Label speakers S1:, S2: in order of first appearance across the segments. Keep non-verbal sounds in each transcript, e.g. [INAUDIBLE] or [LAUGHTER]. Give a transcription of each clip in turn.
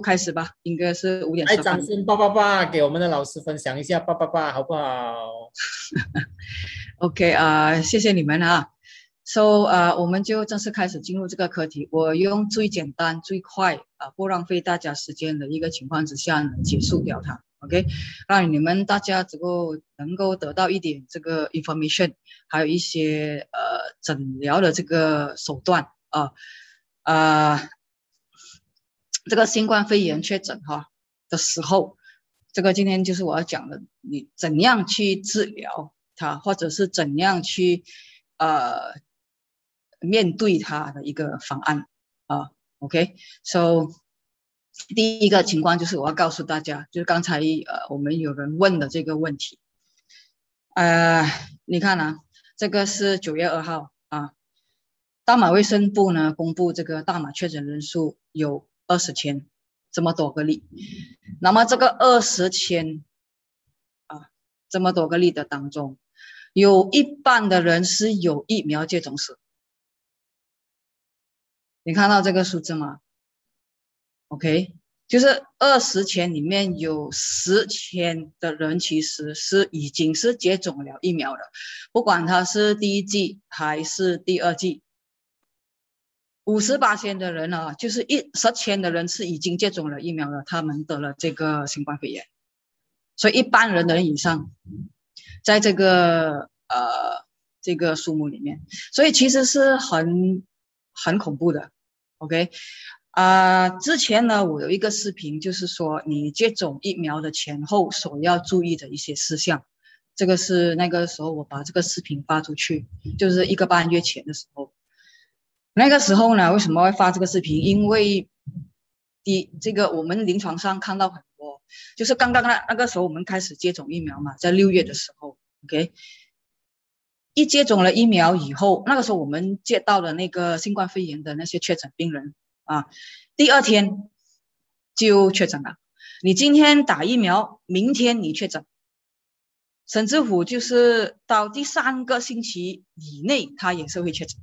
S1: 开始吧，应该是五点
S2: 来，
S1: 十分。
S2: 掌声叭叭叭给我们的老师分享一下，叭叭叭，好不好？[LAUGHS]
S1: OK 啊、谢谢你们啊。So 呃，我们就正式开始进入这个课题。我用最简单、最快啊、不浪费大家时间的一个情况之下呢，结束掉它。OK，让你们大家只够能够得到一点这个 information，还有一些呃诊疗的这个手段啊啊、这个新冠肺炎确诊哈的时候，这个今天就是我要讲的，你怎样去治疗它，或者是怎样去呃面对它的一个方案啊。OK，so、第一个情况就是我要告诉大家，就是刚才呃我们有人问的这个问题，呃，你看啊，这个是九月二号啊，大马卫生部呢公布这个大马确诊人数有二十千这么多个例，那么这个二十千啊这么多个例的当中，有一半的人是有疫苗接种史。你看到这个数字吗？OK，就是二十千里面有十千的人其实是已经是接种了疫苗的，不管他是第一剂还是第二剂。五十八千的人啊，就是一十千的人是已经接种了疫苗了，他们得了这个新冠肺炎，所以一般人的人以上，在这个呃这个数目里面，所以其实是很很恐怖的。OK，啊、之前呢，我有一个视频，就是说你接种疫苗的前后所要注意的一些事项。这个是那个时候我把这个视频发出去，就是一个半月前的时候。那个时候呢，为什么会发这个视频？因为第这个我们临床上看到很多，就是刚刚那那个时候我们开始接种疫苗嘛，在六月的时候，OK，一接种了疫苗以后，那个时候我们接到了那个新冠肺炎的那些确诊病人啊，第二天就确诊了。你今天打疫苗，明天你确诊，甚至乎就是到第三个星期以内，他也是会确诊。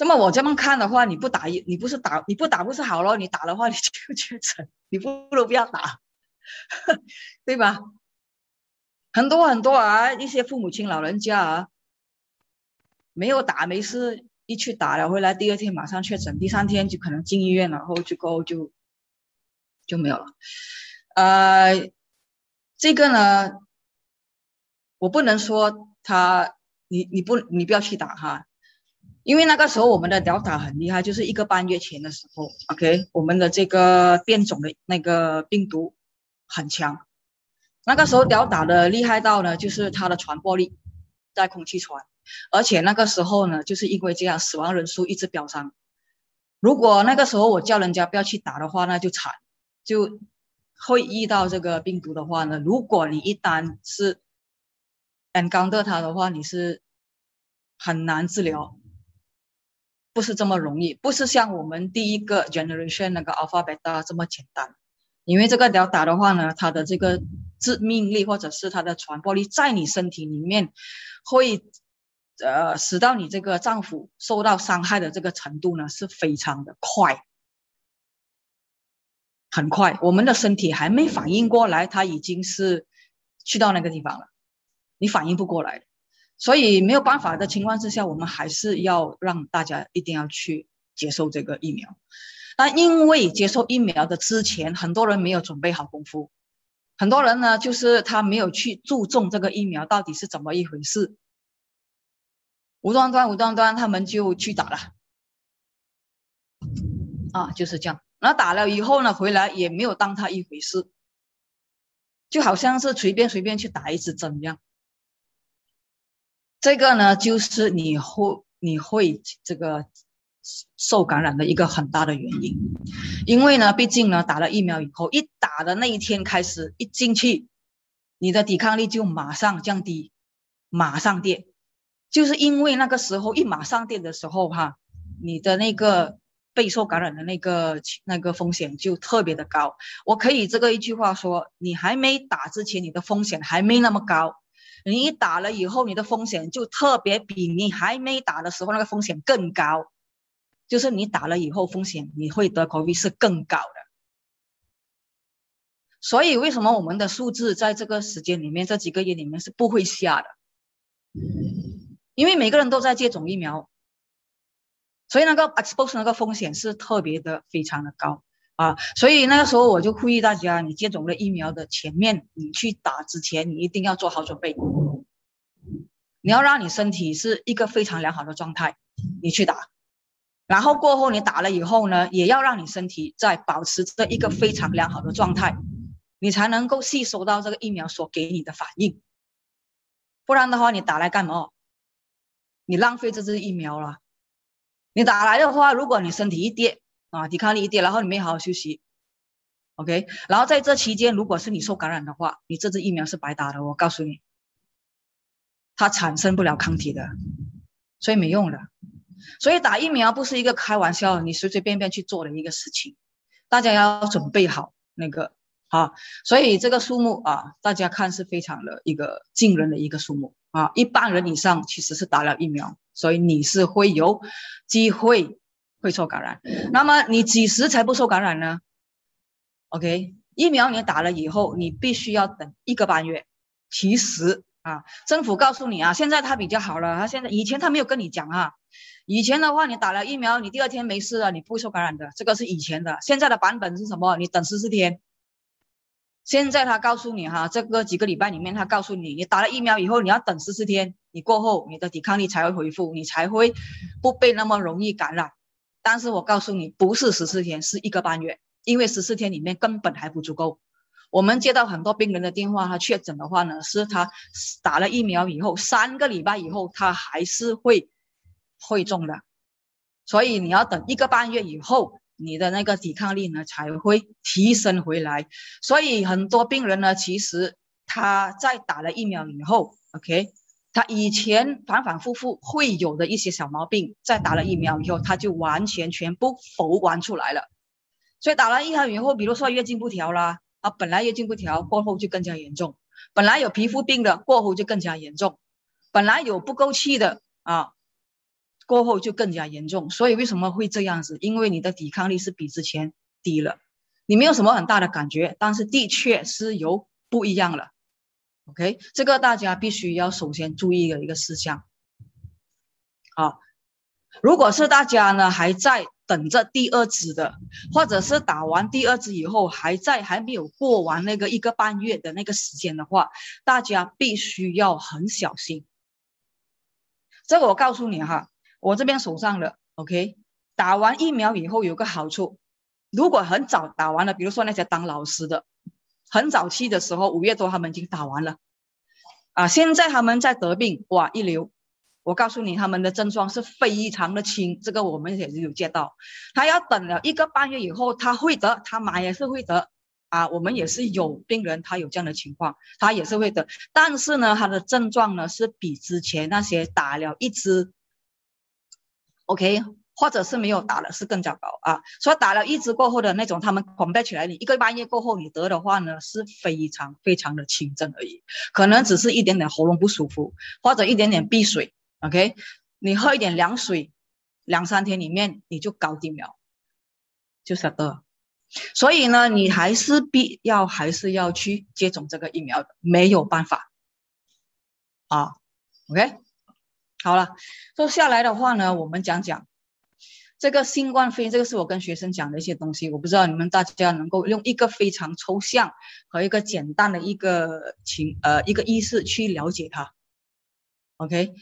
S1: 这么我这么看的话，你不打，你不是打，你不打不是好咯？你打的话你就确诊，你不如不要打，[LAUGHS] 对吧？很多很多啊，一些父母亲老人家啊，没有打没事，一去打了回来，第二天马上确诊，第三天就可能进医院，然后就过后就就没有了。呃，这个呢，我不能说他，你你不你不要去打哈，因为那个时候我们的 Delta 很厉害，就是一个半月前的时候，OK，我们的这个变种的那个病毒很强。那个时候 Delta 的厉害到呢，就是它的传播力在空气传，而且那个时候呢，就是因为这样，死亡人数一直飙升。如果那个时候我叫人家不要去打的话，那就惨，就会遇到这个病毒的话呢，如果你一旦是 encounter 它的话，你是很难治疗，不是这么容易，不是像我们第一个 generation 那个 alpha beta 这么简单。因为这个 delta 的话呢，它的这个致命力或者是它的传播力，在你身体里面会呃使到你这个脏腑受到伤害的这个程度呢是非常的快，很快，我们的身体还没反应过来，它已经是去到那个地方了，你反应不过来，所以没有办法的情况之下，我们还是要让大家一定要去接受这个疫苗。那因为接受疫苗的之前，很多人没有准备好功夫，很多人呢就是他没有去注重这个疫苗到底是怎么一回事，无端端无端端他们就去打了，啊，就是这样。那打了以后呢，回来也没有当他一回事，就好像是随便随便去打一支针一样。这个呢，就是你会你会这个。受感染的一个很大的原因，因为呢，毕竟呢，打了疫苗以后，一打的那一天开始，一进去，你的抵抗力就马上降低，马上跌，就是因为那个时候一马上跌的时候，哈，你的那个备受感染的那个那个风险就特别的高。我可以这个一句话说，你还没打之前，你的风险还没那么高，你打了以后，你的风险就特别比你还没打的时候那个风险更高。就是你打了以后风险你会得 COVID 是更高的。所以为什么我们的数字在这个时间里面这几个月里面是不会下的？因为每个人都在接种疫苗，所以那个 expose 那个风险是特别的非常的高啊。所以那个时候我就呼吁大家，你接种了疫苗的前面，你去打之前，你一定要做好准备。你要让你身体是一个非常良好的状态，你去打，然后过后你打了以后呢，也要让你身体在保持着一个非常良好的状态，你才能够吸收到这个疫苗所给你的反应。不然的话，你打来干嘛？你浪费这支疫苗了。你打来的话，如果你身体一跌啊，抵抗力一跌，然后你没好好休息，OK，然后在这期间，如果是你受感染的话，你这支疫苗是白打的。我告诉你。它产生不了抗体的，所以没用的。所以打疫苗不是一个开玩笑，你随随便便去做的一个事情，大家要准备好那个啊。所以这个数目啊，大家看是非常的一个惊人的一个数目啊，一半人以上其实是打了疫苗，所以你是会有机会会受感染。那么你几时才不受感染呢？OK，疫苗你打了以后，你必须要等一个半月。其实。啊，政府告诉你啊，现在他比较好了。他现在以前他没有跟你讲啊，以前的话你打了疫苗，你第二天没事了，你不会受感染的。这个是以前的，现在的版本是什么？你等十四天。现在他告诉你哈，这个几个礼拜里面他告诉你，你打了疫苗以后你要等十四天，你过后你的抵抗力才会恢复，你才会不被那么容易感染。但是我告诉你，不是十四天，是一个半月，因为十四天里面根本还不足够。我们接到很多病人的电话，他确诊的话呢，是他打了疫苗以后三个礼拜以后，他还是会会中的，所以你要等一个半月以后，你的那个抵抗力呢才会提升回来。所以很多病人呢，其实他在打了疫苗以后，OK，他以前反反复复会有的一些小毛病，在打了疫苗以后，他就完全全部浮完出来了。所以打了疫苗以后，比如说月经不调啦。啊，本来月经不调，过后就更加严重；本来有皮肤病的，过后就更加严重；本来有不够气的啊，过后就更加严重。所以为什么会这样子？因为你的抵抗力是比之前低了，你没有什么很大的感觉，但是的确是有不一样了。OK，这个大家必须要首先注意的一个事项。啊，如果是大家呢还在。等着第二支的，或者是打完第二支以后还在还没有过完那个一个半月的那个时间的话，大家必须要很小心。这个我告诉你哈，我这边手上的 OK，打完疫苗以后有个好处，如果很早打完了，比如说那些当老师的，很早期的时候五月多他们已经打完了，啊，现在他们在得病，哇，一流。我告诉你，他们的症状是非常的轻，这个我们也是有见到。他要等了一个半月以后，他会得，他妈也是会得啊。我们也是有病人，他有这样的情况，他也是会得。但是呢，他的症状呢是比之前那些打了一支，OK，或者是没有打了是更加高啊。所以打了一支过后的那种，他们捆绑起来，你一个半月过后你得的话呢，是非常非常的轻症而已，可能只是一点点喉咙不舒服，或者一点点闭水。OK，你喝一点凉水，两三天里面你就搞定了，就是的。所以呢，你还是必要还是要去接种这个疫苗的，没有办法啊。OK，好了，说下来的话呢，我们讲讲这个新冠肺炎，这个是我跟学生讲的一些东西，我不知道你们大家能够用一个非常抽象和一个简单的一个情呃一个意识去了解它。OK。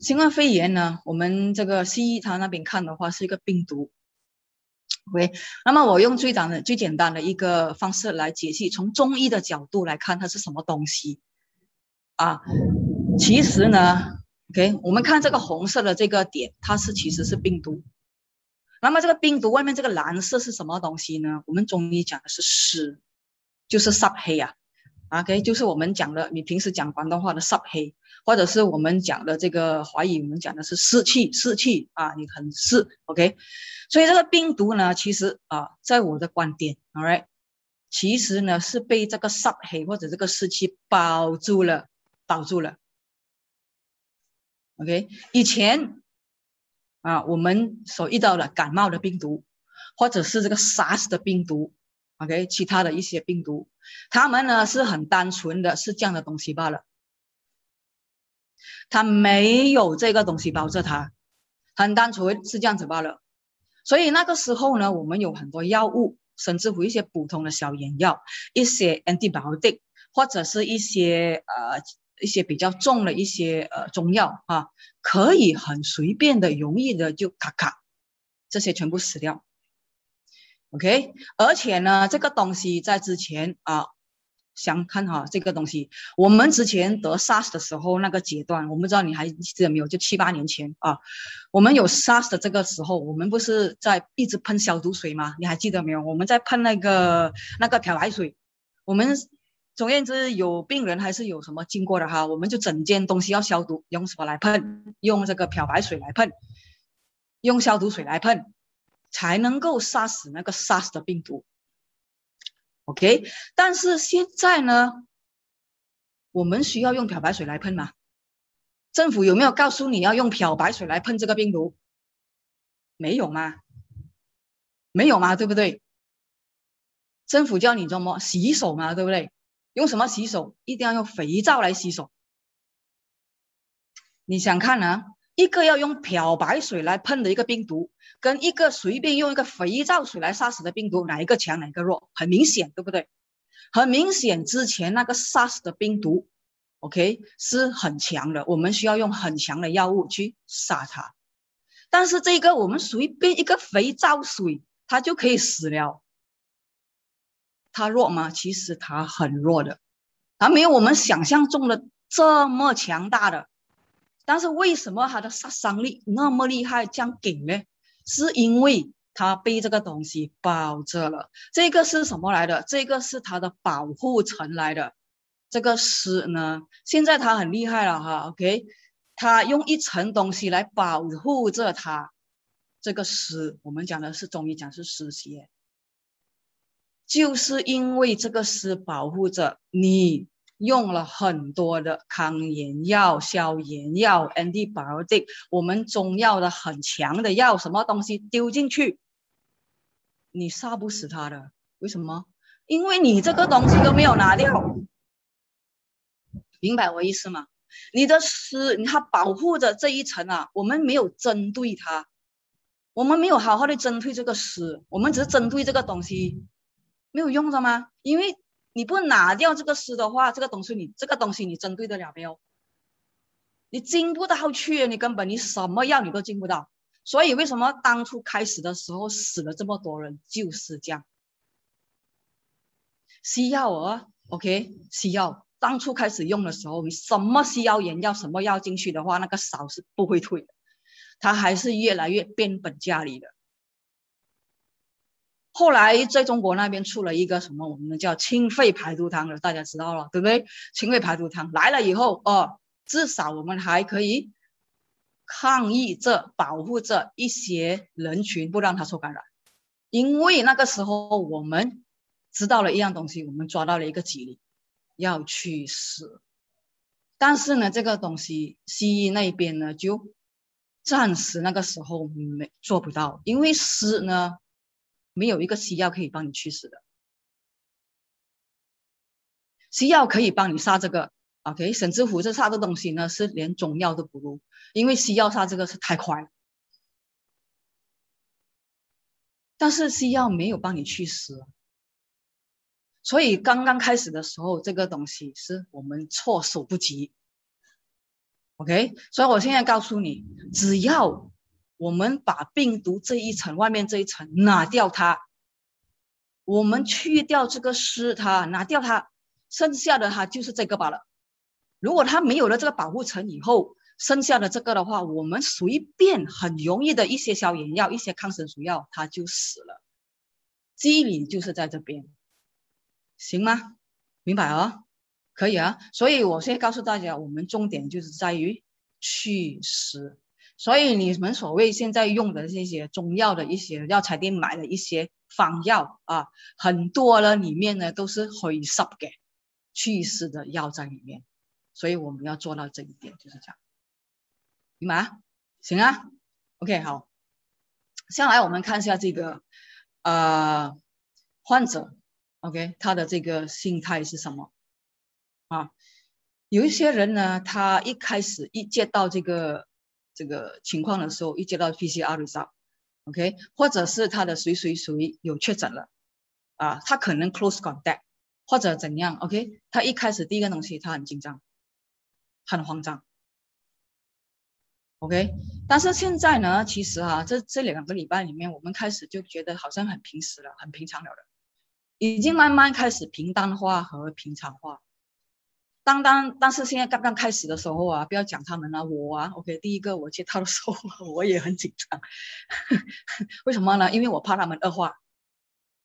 S1: 新冠肺炎呢，我们这个西医他那边看的话是一个病毒，OK。那么我用最简的、最简单的一个方式来解析，从中医的角度来看，它是什么东西啊？其实呢，OK，我们看这个红色的这个点，它是其实是病毒。那么这个病毒外面这个蓝色是什么东西呢？我们中医讲的是湿，就是煞黑啊。OK，就是我们讲的，你平时讲广东话的煞黑，或者是我们讲的这个华语，我们讲的是湿气，湿气啊，你很湿。OK，所以这个病毒呢，其实啊，在我的观点，All right，其实呢是被这个煞黑或者这个湿气包住了，包住了。OK，以前啊，我们所遇到的感冒的病毒，或者是这个 SARS 的病毒，OK，其他的一些病毒，它们呢是很单纯的是这样的东西罢了，它没有这个东西包着它，很单纯是这样子罢了。所以那个时候呢，我们有很多药物，甚至乎一些普通的消炎药，一些 antibiotic，或者是一些呃一些比较重的一些呃中药啊，可以很随便的、容易的就咔咔，这些全部死掉。OK，而且呢，这个东西在之前啊。想看哈这个东西，我们之前得 SARS 的时候那个阶段，我不知道你还记得没有？就七八年前啊，我们有 SARS 的这个时候，我们不是在一直喷消毒水吗？你还记得没有？我们在喷那个那个漂白水，我们总而言之有病人还是有什么经过的哈，我们就整间东西要消毒，用什么来喷？用这个漂白水来喷，用消毒水来喷，才能够杀死那个 SARS 的病毒。OK，但是现在呢，我们需要用漂白水来喷吗？政府有没有告诉你要用漂白水来喷这个病毒？没有吗？没有吗？对不对？政府叫你怎么洗手嘛？对不对？用什么洗手？一定要用肥皂来洗手。你想看呢？一个要用漂白水来喷的一个病毒，跟一个随便用一个肥皂水来杀死的病毒，哪一个强，哪一个弱？很明显，对不对？很明显，之前那个杀死的病毒，OK，是很强的，我们需要用很强的药物去杀它。但是这个我们随便一个肥皂水，它就可以死了。它弱吗？其实它很弱的，它没有我们想象中的这么强大的。但是为什么它的杀伤力那么厉害，这样给呢？是因为它被这个东西包着了。这个是什么来的？这个是它的保护层来的。这个丝呢，现在它很厉害了哈。OK，它用一层东西来保护着它。这个丝，我们讲的是中医讲是湿邪，就是因为这个丝保护着你。用了很多的抗炎药、消炎药、antibiotic，我们中药的很强的药，什么东西丢进去，你杀不死它的。为什么？因为你这个东西都没有拿掉，明白我意思吗？你的丝，它保护着这一层啊，我们没有针对它，我们没有好好的针对这个丝，我们只是针对这个东西，没有用的吗？因为。你不拿掉这个丝的话，这个东西你这个东西你针对得了没有？你进不到去，你根本你什么药你都进不到。所以为什么当初开始的时候死了这么多人，就是这样。西药啊，OK，西药当初开始用的时候，你什么西药盐药什么药进去的话，那个烧是不会退的，它还是越来越变本加厉的。后来在中国那边出了一个什么，我们叫清肺排毒汤了，大家知道了，对不对？清肺排毒汤来了以后，哦，至少我们还可以抗疫这保护这一些人群，不让他受感染。因为那个时候我们知道了一样东西，我们抓到了一个机理，要去死。但是呢，这个东西西医那边呢，就暂时那个时候没做不到，因为死呢。没有一个西药可以帮你去死的，西药可以帮你杀这个，OK，甚至乎这杀的东西呢是连中药都不如，因为西药杀这个是太快了，但是西药没有帮你去死，所以刚刚开始的时候，这个东西是我们措手不及，OK，所以我现在告诉你，只要。我们把病毒这一层外面这一层拿掉它，我们去掉这个湿，它拿掉它，剩下的它就是这个罢了。如果它没有了这个保护层以后，剩下的这个的话，我们随便很容易的一些消炎药、一些抗生素药，它就死了。机理就是在这边，行吗？明白啊？可以啊。所以我现在告诉大家，我们重点就是在于祛湿。所以你们所谓现在用的这些中药的一些药材店买的一些方药啊，很多呢里面呢都是灰色的祛湿的药在里面，所以我们要做到这一点，就是这样，明白？行啊。OK，好，下来我们看一下这个呃患者，OK，他的这个心态是什么啊？有一些人呢，他一开始一接到这个这个情况的时候，一接到 PCR result，OK，或者是他的谁谁谁有确诊了啊，他可能 close contact 或者怎样，OK，他一开始第一个东西他很紧张，很慌张。OK，但是现在呢，其实哈，这这两个礼拜里面，我们开始就觉得好像很平时了，很平常了了，已经慢慢开始平淡化和平常化。当当，但是现在刚刚开始的时候啊，不要讲他们了，我啊，OK，第一个我接到的时候，[LAUGHS] 我也很紧张，[LAUGHS] 为什么呢？因为我怕他们恶化，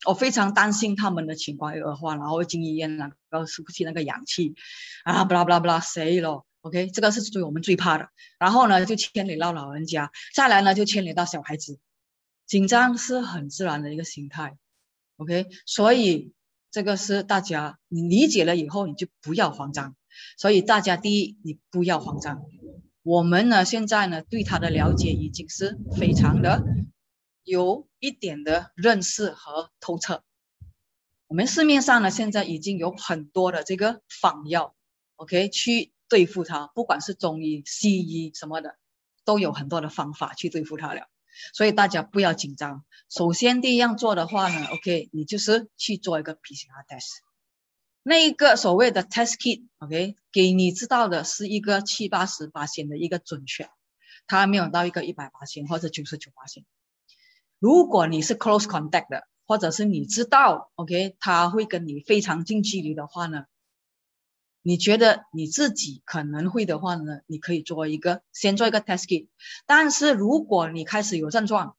S1: 我非常担心他们的情况恶化，然后进医院了，然后吸不起那个氧气，啊，不啦不啦不啦，谁了？OK，这个是最我们最怕的。然后呢，就牵连到老人家，再来呢，就牵连到小孩子。紧张是很自然的一个心态。OK，所以这个是大家你理解了以后，你就不要慌张。所以大家第一，你不要慌张。我们呢，现在呢，对他的了解已经是非常的有一点的认识和透彻。我们市面上呢，现在已经有很多的这个仿药，OK，去。对付它，不管是中医、西医什么的，都有很多的方法去对付它了。所以大家不要紧张。首先第一样做的话呢，OK，你就是去做一个 PCR test。那一个所谓的 test kit，OK，给你知道的是一个七八十八线的一个准确，它没有到一个一百八线或者九十九八线。如果你是 close contact 的，或者是你知道 OK，他会跟你非常近距离的话呢？你觉得你自己可能会的话呢？你可以做一个，先做一个 test kit。但是如果你开始有症状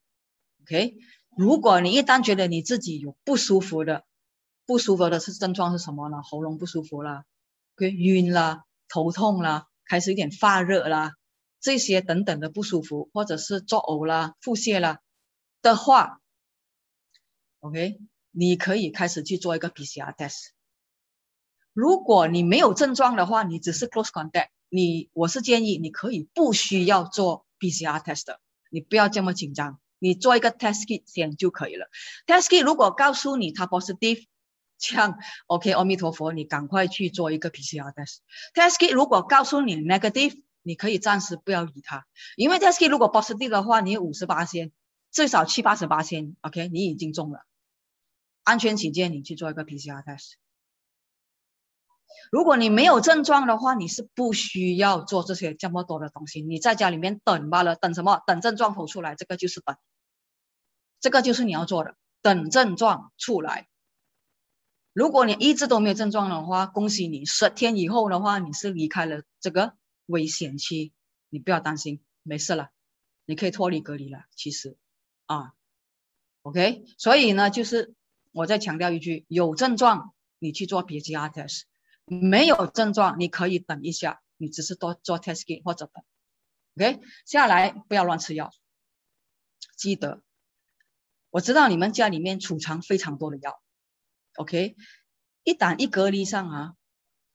S1: ，OK，如果你一旦觉得你自己有不舒服的，不舒服的是症状是什么呢？喉咙不舒服啦，OK，晕啦，头痛啦，开始有点发热啦，这些等等的不舒服，或者是作呕啦、腹泻啦的话，OK，你可以开始去做一个 PCR test。如果你没有症状的话，你只是 close contact，你我是建议你可以不需要做 PCR test，你不要这么紧张，你做一个 test kit 先就可以了。test kit 如果告诉你它 positive，像 OK，阿弥陀佛，你赶快去做一个 PCR test。test kit 如果告诉你 negative，你可以暂时不要理它，因为 test kit 如果 positive 的话，你五十八先，最少七八十八先，OK，你已经中了，安全起见，你去做一个 PCR test。如果你没有症状的话，你是不需要做这些这么多的东西。你在家里面等罢了，等什么？等症状头出来，这个就是等，这个就是你要做的，等症状出来。如果你一直都没有症状的话，恭喜你，十天以后的话，你是离开了这个危险期，你不要担心，没事了，你可以脱离隔离了。其实，啊，OK，所以呢，就是我再强调一句，有症状你去做 PCR test。没有症状，你可以等一下，你只是多做 test kit 或者等，OK，下来不要乱吃药，记得，我知道你们家里面储藏非常多的药，OK，一旦一隔离上啊，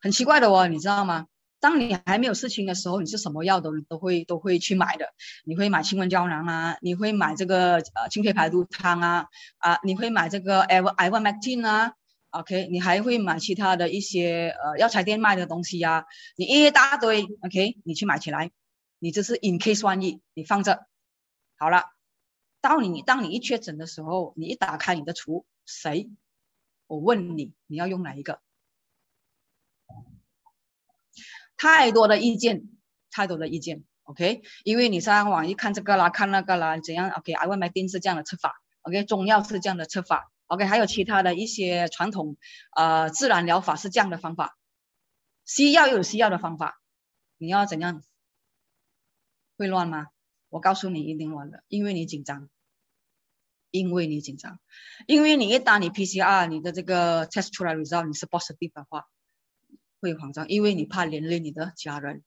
S1: 很奇怪的哦，你知道吗？当你还没有事情的时候，你是什么药都都会都会去买的，你会买清瘟胶囊啊，你会买这个呃清肺排毒汤啊，啊，你会买这个 i v i v m a c t i n 啊。OK，你还会买其他的一些呃药材店卖的东西呀？你一大堆，OK，你去买起来，你这是 in case 万一，你放着好了。当你当你一确诊的时候，你一打开你的橱，谁？我问你，你要用哪一个？太多的意见，太多的意见，OK，因为你上网一看这个啦，看那个啦，怎样？OK，I want my 定是这样的吃法，OK，中药是这样的吃法。OK，还有其他的一些传统，呃，自然疗法是这样的方法，西药又有西药的方法，你要怎样？会乱吗？我告诉你，一定乱的，因为你紧张，因为你紧张，因为你一旦你 PCR 你的这个 test 出来 result 你是 positive 的话，会慌张，因为你怕连累你的家人，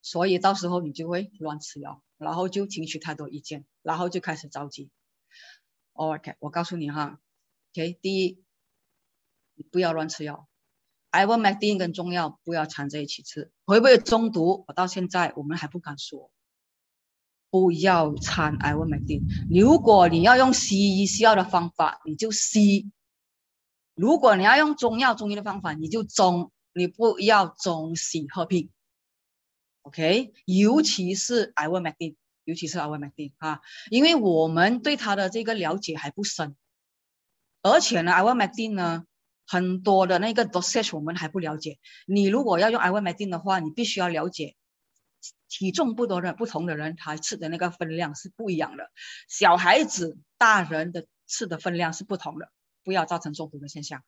S1: 所以到时候你就会乱吃药，然后就听取太多意见，然后就开始着急。OK，我告诉你哈，OK，第一，你不要乱吃药，Ivermectin 跟中药不要掺在一起吃，会不会中毒？我到现在我们还不敢说不要掺艾文美定。如果你要用西医西药的方法，你就西；如果你要用中药中医的方法，你就中。你不要中西合并，OK？尤其是艾文美定，尤其是艾维麦定啊，因为我们对它的这个了解还不深，而且呢，艾维麦定呢。很多的那个 dosage 我们还不了解。你如果要用阿维麦迪的话，你必须要了解体重不多的不同的人，他吃的那个分量是不一样的。小孩子、大人的吃的分量是不同的，不要造成中毒的现象。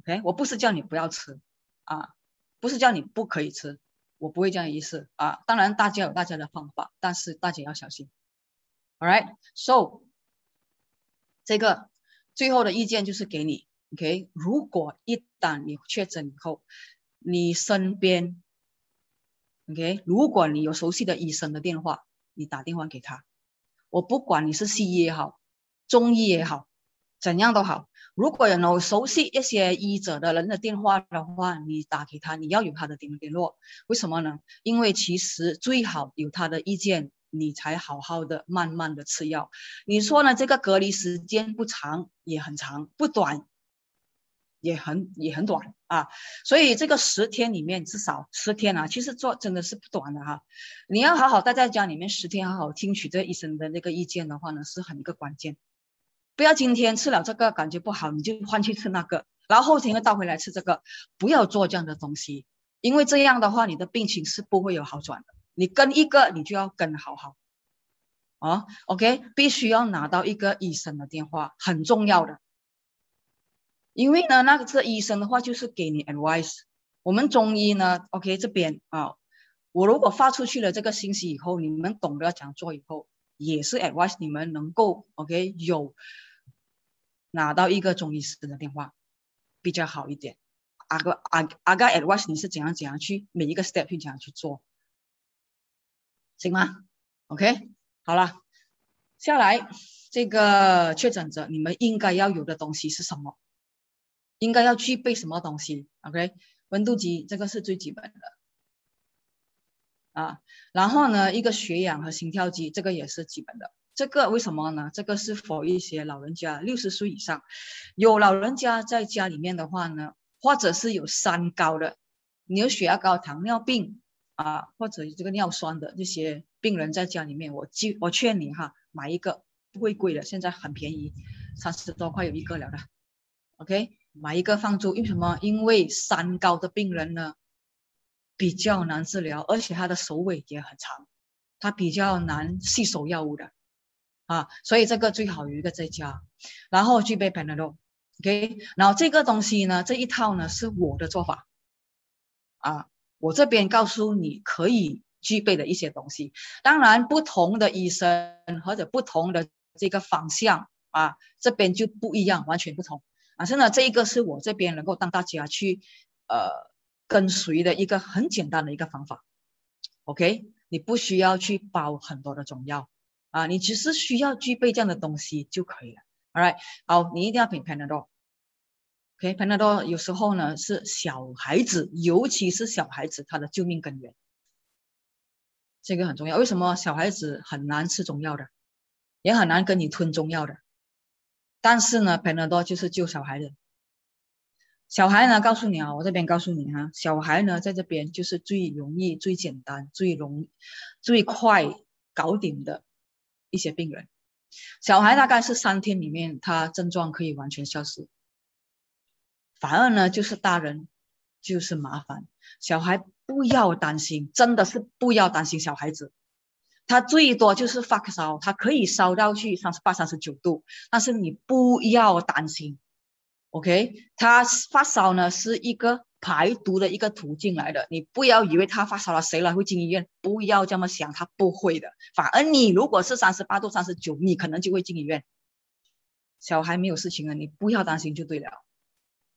S1: OK，我不是叫你不要吃啊，不是叫你不可以吃，我不会这样意思啊。当然，大家有大家的方法，但是大家要小心。All right，so 这个最后的意见就是给你。OK，如果一旦你确诊以后，你身边，OK，如果你有熟悉的医生的电话，你打电话给他。我不管你是西医也好，中医也好，怎样都好。如果有熟悉一些医者的人的电话的话，你打给他，你要有他的联联络。为什么呢？因为其实最好有他的意见，你才好好的慢慢的吃药。你说呢？这个隔离时间不长也很长，不短。也很也很短啊，所以这个十天里面至少十天啊，其实做真的是不短的哈。你要好好待在家里面十天，好好听取这医生的那个意见的话呢，是很一个关键。不要今天吃了这个感觉不好，你就换去吃那个，然后后天又倒回来吃这个，不要做这样的东西，因为这样的话你的病情是不会有好转的。你跟一个你就要跟好好啊，OK，必须要拿到一个医生的电话，很重要的。因为呢，那个这医生的话就是给你 advice。我们中医呢，OK 这边啊，我如果发出去了这个信息以后，你们懂得怎样做以后，也是 advice 你们能够 OK 有拿到一个中医师的电话比较好一点。阿个阿阿哥 advice 你是怎样怎样去每一个 step 去怎样去做，行吗？OK 好了，下来这个确诊者你们应该要有的东西是什么？应该要具备什么东西？OK，温度计这个是最基本的啊。然后呢，一个血氧和心跳机这个也是基本的。这个为什么呢？这个是否一些老人家六十岁以上，有老人家在家里面的话呢，或者是有三高的，你有血压高、糖尿病啊，或者这个尿酸的这些病人在家里面，我记我劝你哈，买一个不会贵的，现在很便宜，三十多块有一个了的。OK。买一个放住，为什么？因为三高的病人呢比较难治疗，而且他的首尾也很长，他比较难吸收药物的。啊，所以这个最好有一个在家，然后具备 Panadol，OK，然后这个东西呢，这一套呢是我的做法。啊，我这边告诉你可以具备的一些东西，当然不同的医生或者不同的这个方向啊，这边就不一样，完全不同。反正呢，这一个是我这边能够让大家去，呃，跟随的一个很简单的一个方法。OK，你不需要去包很多的中药啊，你只是需要具备这样的东西就可以了。All right，好，你一定要品 Panadol。OK，Panadol 有时候呢是小孩子，尤其是小孩子他的救命根源，这个很重要。为什么小孩子很难吃中药的，也很难跟你吞中药的？但是呢，Panadol 就是救小孩的。小孩呢，告诉你啊，我这边告诉你哈，小孩呢，在这边就是最容易、最简单、最容、最快搞定的一些病人。小孩大概是三天里面，他症状可以完全消失。反而呢，就是大人就是麻烦。小孩不要担心，真的是不要担心小孩子。他最多就是发烧，他可以烧到去三十八、三十九度，但是你不要担心，OK？他发烧呢是一个排毒的一个途径来的，你不要以为他发烧了谁来会进医院，不要这么想，他不会的。反而你如果是三十八度、三十九，你可能就会进医院。小孩没有事情了，你不要担心就对了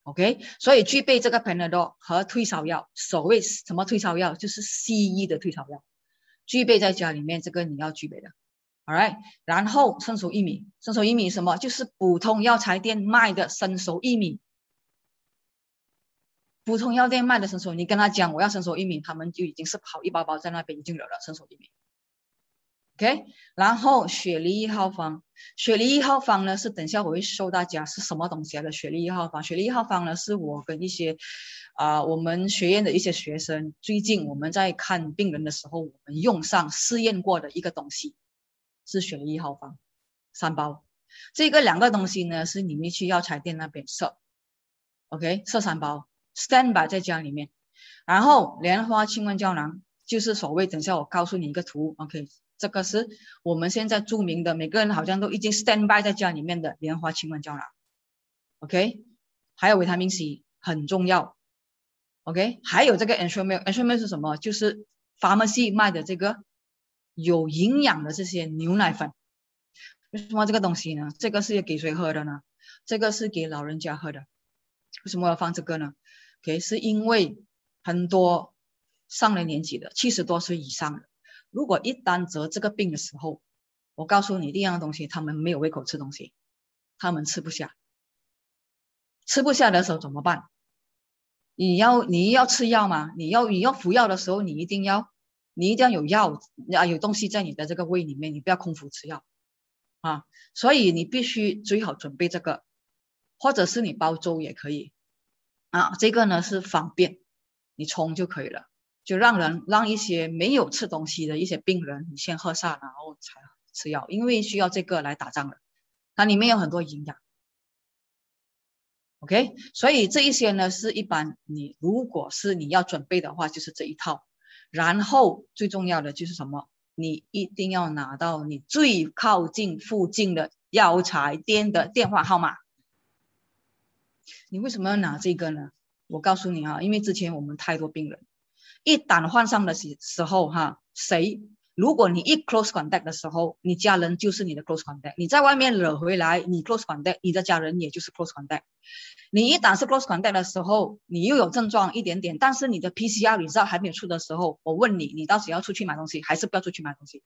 S1: ，OK？所以具备这个 Panadol 和退烧药，所谓什么退烧药，就是西医的退烧药。具备在家里面，这个你要具备的，All right。然后生熟薏米，生熟薏米什么？就是普通药材店卖的生熟薏米。普通药店卖的生熟，你跟他讲我要生熟薏米，他们就已经是跑一包包在那边已经有了生熟薏米。OK，然后雪梨一号方，雪梨一号方呢是等下我会收大家是什么东西啊的。雪梨一号方，雪梨一号方呢是我跟一些啊我们学院的一些学生，最近我们在看病人的时候，我们用上试验过的一个东西，是选一号房三包。这个两个东西呢是你们去药材店那边设，OK，设三包，stand by 在家里面，然后莲花清瘟胶囊就是所谓等下我告诉你一个图，OK。这个是我们现在著名的，每个人好像都已经 stand by 在家里面的莲花清瘟胶囊，OK，还有维他命 C 很重要，OK，还有这个 ensuremeal，ensuremeal 是什么？就是 pharmacy 卖的这个有营养的这些牛奶粉。为什么这个东西呢？这个是给谁喝的呢？这个是给老人家喝的。为什么要放这个呢？OK，是因为很多上了年纪的，七十多岁以上的。如果一旦得这个病的时候，我告诉你第一样东西，他们没有胃口吃东西，他们吃不下，吃不下的时候怎么办？你要你要吃药吗？你要你要服药的时候，你一定要你一定要有药啊，有东西在你的这个胃里面，你不要空腹吃药啊。所以你必须最好准备这个，或者是你煲粥也可以啊。这个呢是方便，你冲就可以了。就让人让一些没有吃东西的一些病人，你先喝上，然后才吃药，因为需要这个来打仗的，它里面有很多营养。OK，所以这一些呢是一般你如果是你要准备的话，就是这一套。然后最重要的就是什么？你一定要拿到你最靠近附近的药材店的电话号码。你为什么要拿这个呢？我告诉你啊，因为之前我们太多病人。一旦患上的时时候，哈，谁？如果你一 close contact 的时候，你家人就是你的 close contact。你在外面惹回来，你 close contact，你的家人也就是 close contact。你一旦是 close contact 的时候，你又有症状一点点，但是你的 PCR 你知道还没有出的时候，我问你，你到时要出去买东西，还是不要出去买东西？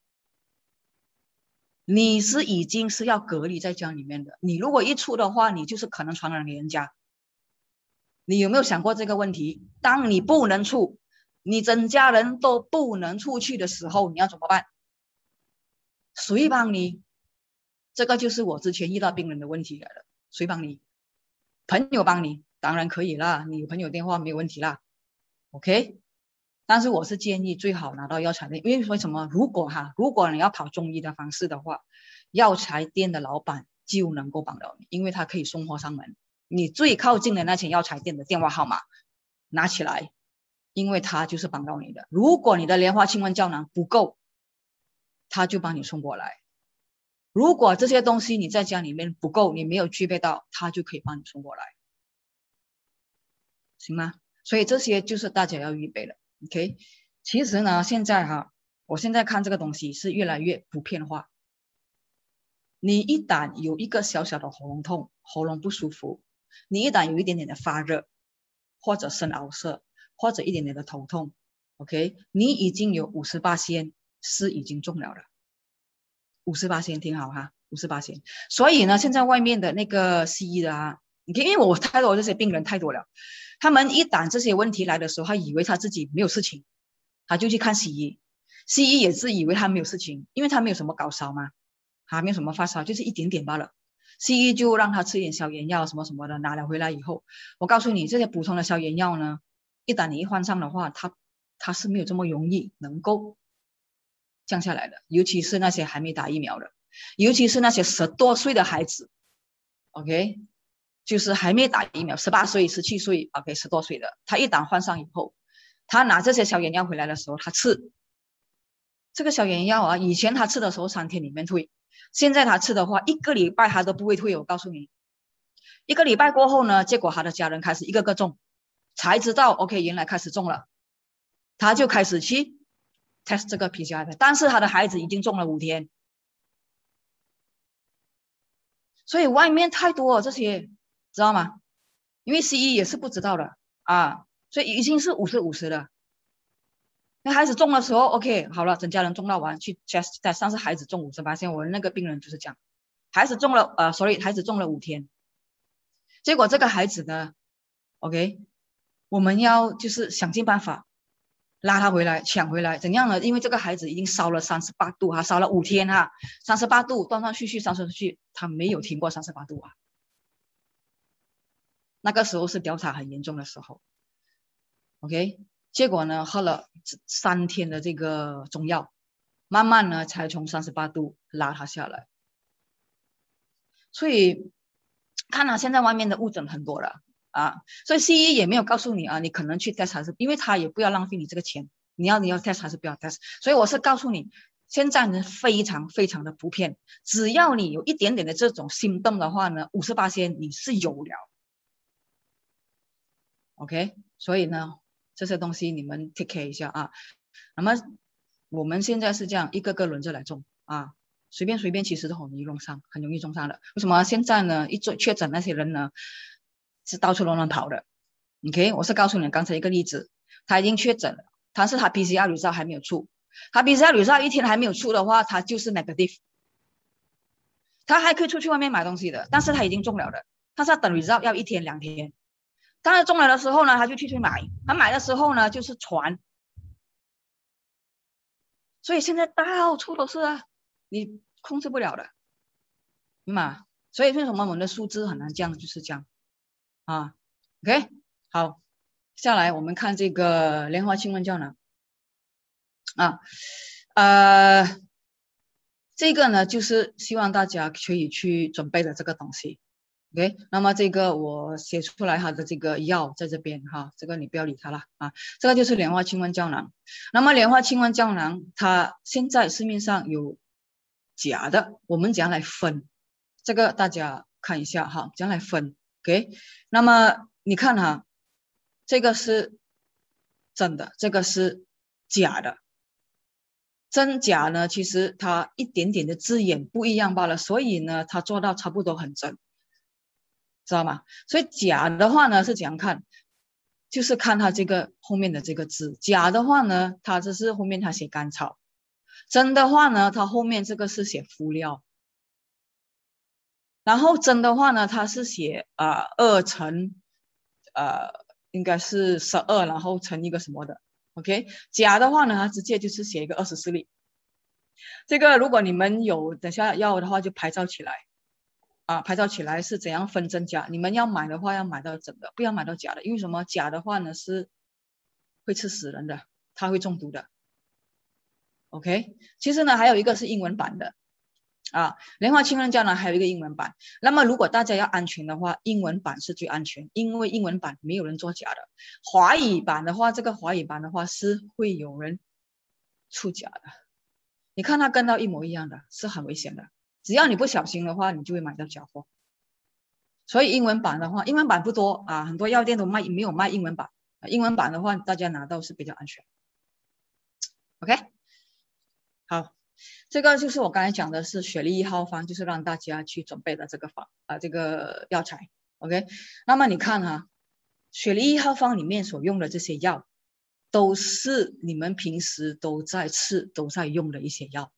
S1: 你是已经是要隔离在家里面的。你如果一出的话，你就是可能传染给人家。你有没有想过这个问题？当你不能出。你整家人都不能出去的时候，你要怎么办？谁帮你？这个就是我之前遇到病人的问题来了。谁帮你？朋友帮你，当然可以啦，你有朋友电话没有问题啦。OK，但是我是建议最好拿到药材店，因为为什么？如果哈，如果你要跑中医的方式的话，药材店的老板就能够帮到你，因为他可以送货上门。你最靠近的那间药材店的电话号码拿起来。因为他就是帮到你的。如果你的莲花清瘟胶囊不够，他就帮你送过来。如果这些东西你在家里面不够，你没有具备到，他就可以帮你送过来，行吗？所以这些就是大家要预备的。OK，其实呢，现在哈，我现在看这个东西是越来越普遍化。你一旦有一个小小的喉咙痛、喉咙不舒服，你一旦有一点点的发热或者深凹色。或者一点点的头痛，OK，你已经有五十八仙是已经中了了，五十八仙挺好哈，五十八仙。所以呢，现在外面的那个西医的啊，你看，因为我太多这些病人太多了，他们一旦这些问题来的时候，他以为他自己没有事情，他就去看西医，西医也是以为他没有事情，因为他没有什么高烧嘛，他没有什么发烧，就是一点点罢了，西医就让他吃点消炎药什么什么的，拿了回来以后，我告诉你，这些普通的消炎药呢。一旦你一患上的话，它它是没有这么容易能够降下来的，尤其是那些还没打疫苗的，尤其是那些十多岁的孩子，OK，就是还没打疫苗，十八岁、十七岁，OK，十多岁的，他一旦患上以后，他拿这些消炎药回来的时候，他吃这个消炎药啊，以前他吃的时候三天里面退，现在他吃的话，一个礼拜他都不会退。我告诉你，一个礼拜过后呢，结果他的家人开始一个个中。才知道，OK，原来开始中了，他就开始去 test 这个 PCR 但是他的孩子已经中了五天，所以外面太多这些，知道吗？因为西医也是不知道的啊，所以已经是五十五十了。那孩子中的时候，OK，好了，整家人中到完去 test，但是孩子中五十八天，我那个病人就是讲，孩子中了，呃所以孩子中了五天，结果这个孩子呢，OK。我们要就是想尽办法拉他回来，抢回来，怎样呢？因为这个孩子已经烧了三十八度哈，烧了五天哈，三十八度断断续续，断断续续，他没有停过三十八度啊。那个时候是调查很严重的时候，OK，结果呢，喝了三天的这个中药，慢慢呢才从三十八度拉他下来。所以，看了现在外面的误诊很多了。啊，所以西医也没有告诉你啊，你可能去 test 还是，因为他也不要浪费你这个钱，你要你要 test 还是不要 test，所以我是告诉你，现在呢非常非常的普遍，只要你有一点点的这种心动的话呢，五十八仙你是有了，OK，所以呢这些东西你们 take care 一下啊，那么我们现在是这样一个个轮着来种啊，随便随便其实都很容易用上，很容易中上的，为什么？现在呢一做确诊那些人呢？是到处乱乱跑的，OK，我是告诉你刚才一个例子，他已经确诊了，他是他 PCR results 还没有出，他 PCR results 一天还没有出的话，他就是 negative，他还可以出去外面买东西的，但是他已经中了的，他是要等滤罩要一天两天，当他中了的时候呢，他就去去买，他买的时候呢就是传，所以现在到处都是啊，你控制不了的，嘛，所以为什么我们的数字很难降，就是这样。啊，OK，好，下来我们看这个莲花清瘟胶囊啊，呃，这个呢就是希望大家可以去准备的这个东西，OK，那么这个我写出来它的这个药在这边哈，这个你不要理它了啊，这个就是莲花清瘟胶囊，那么莲花清瘟胶囊它现在市面上有假的，我们怎样来分？这个大家看一下哈，怎样来分？？OK，那么你看哈，这个是真的，这个是假的。真假呢，其实它一点点的字眼不一样罢了，所以呢，它做到差不多很真，知道吗？所以假的话呢是怎样看？就是看它这个后面的这个字。假的话呢，它这是后面它写甘草；真的话呢，它后面这个是写敷料。然后真的话呢，它是写啊二乘，呃应该是十二，然后乘一个什么的，OK。假的话呢，它直接就是写一个二十四例。这个如果你们有等下要的话，就拍照起来，啊拍照起来是怎样分真假？你们要买的话要买到真的，不要买到假的，因为什么？假的话呢是会吃死人的，它会中毒的，OK。其实呢还有一个是英文版的。啊，莲花清瘟胶囊还有一个英文版。那么如果大家要安全的话，英文版是最安全，因为英文版没有人做假的。华语版的话，这个华语版的话是会有人出假的。你看它跟到一模一样的，是很危险的。只要你不小心的话，你就会买到假货。所以英文版的话，英文版不多啊，很多药店都卖没有卖英文版。英文版的话，大家拿到是比较安全。OK，好。这个就是我刚才讲的是雪梨一号方，就是让大家去准备的这个方啊，这个药材。OK，那么你看哈，雪梨一号方里面所用的这些药，都是你们平时都在吃、都在用的一些药。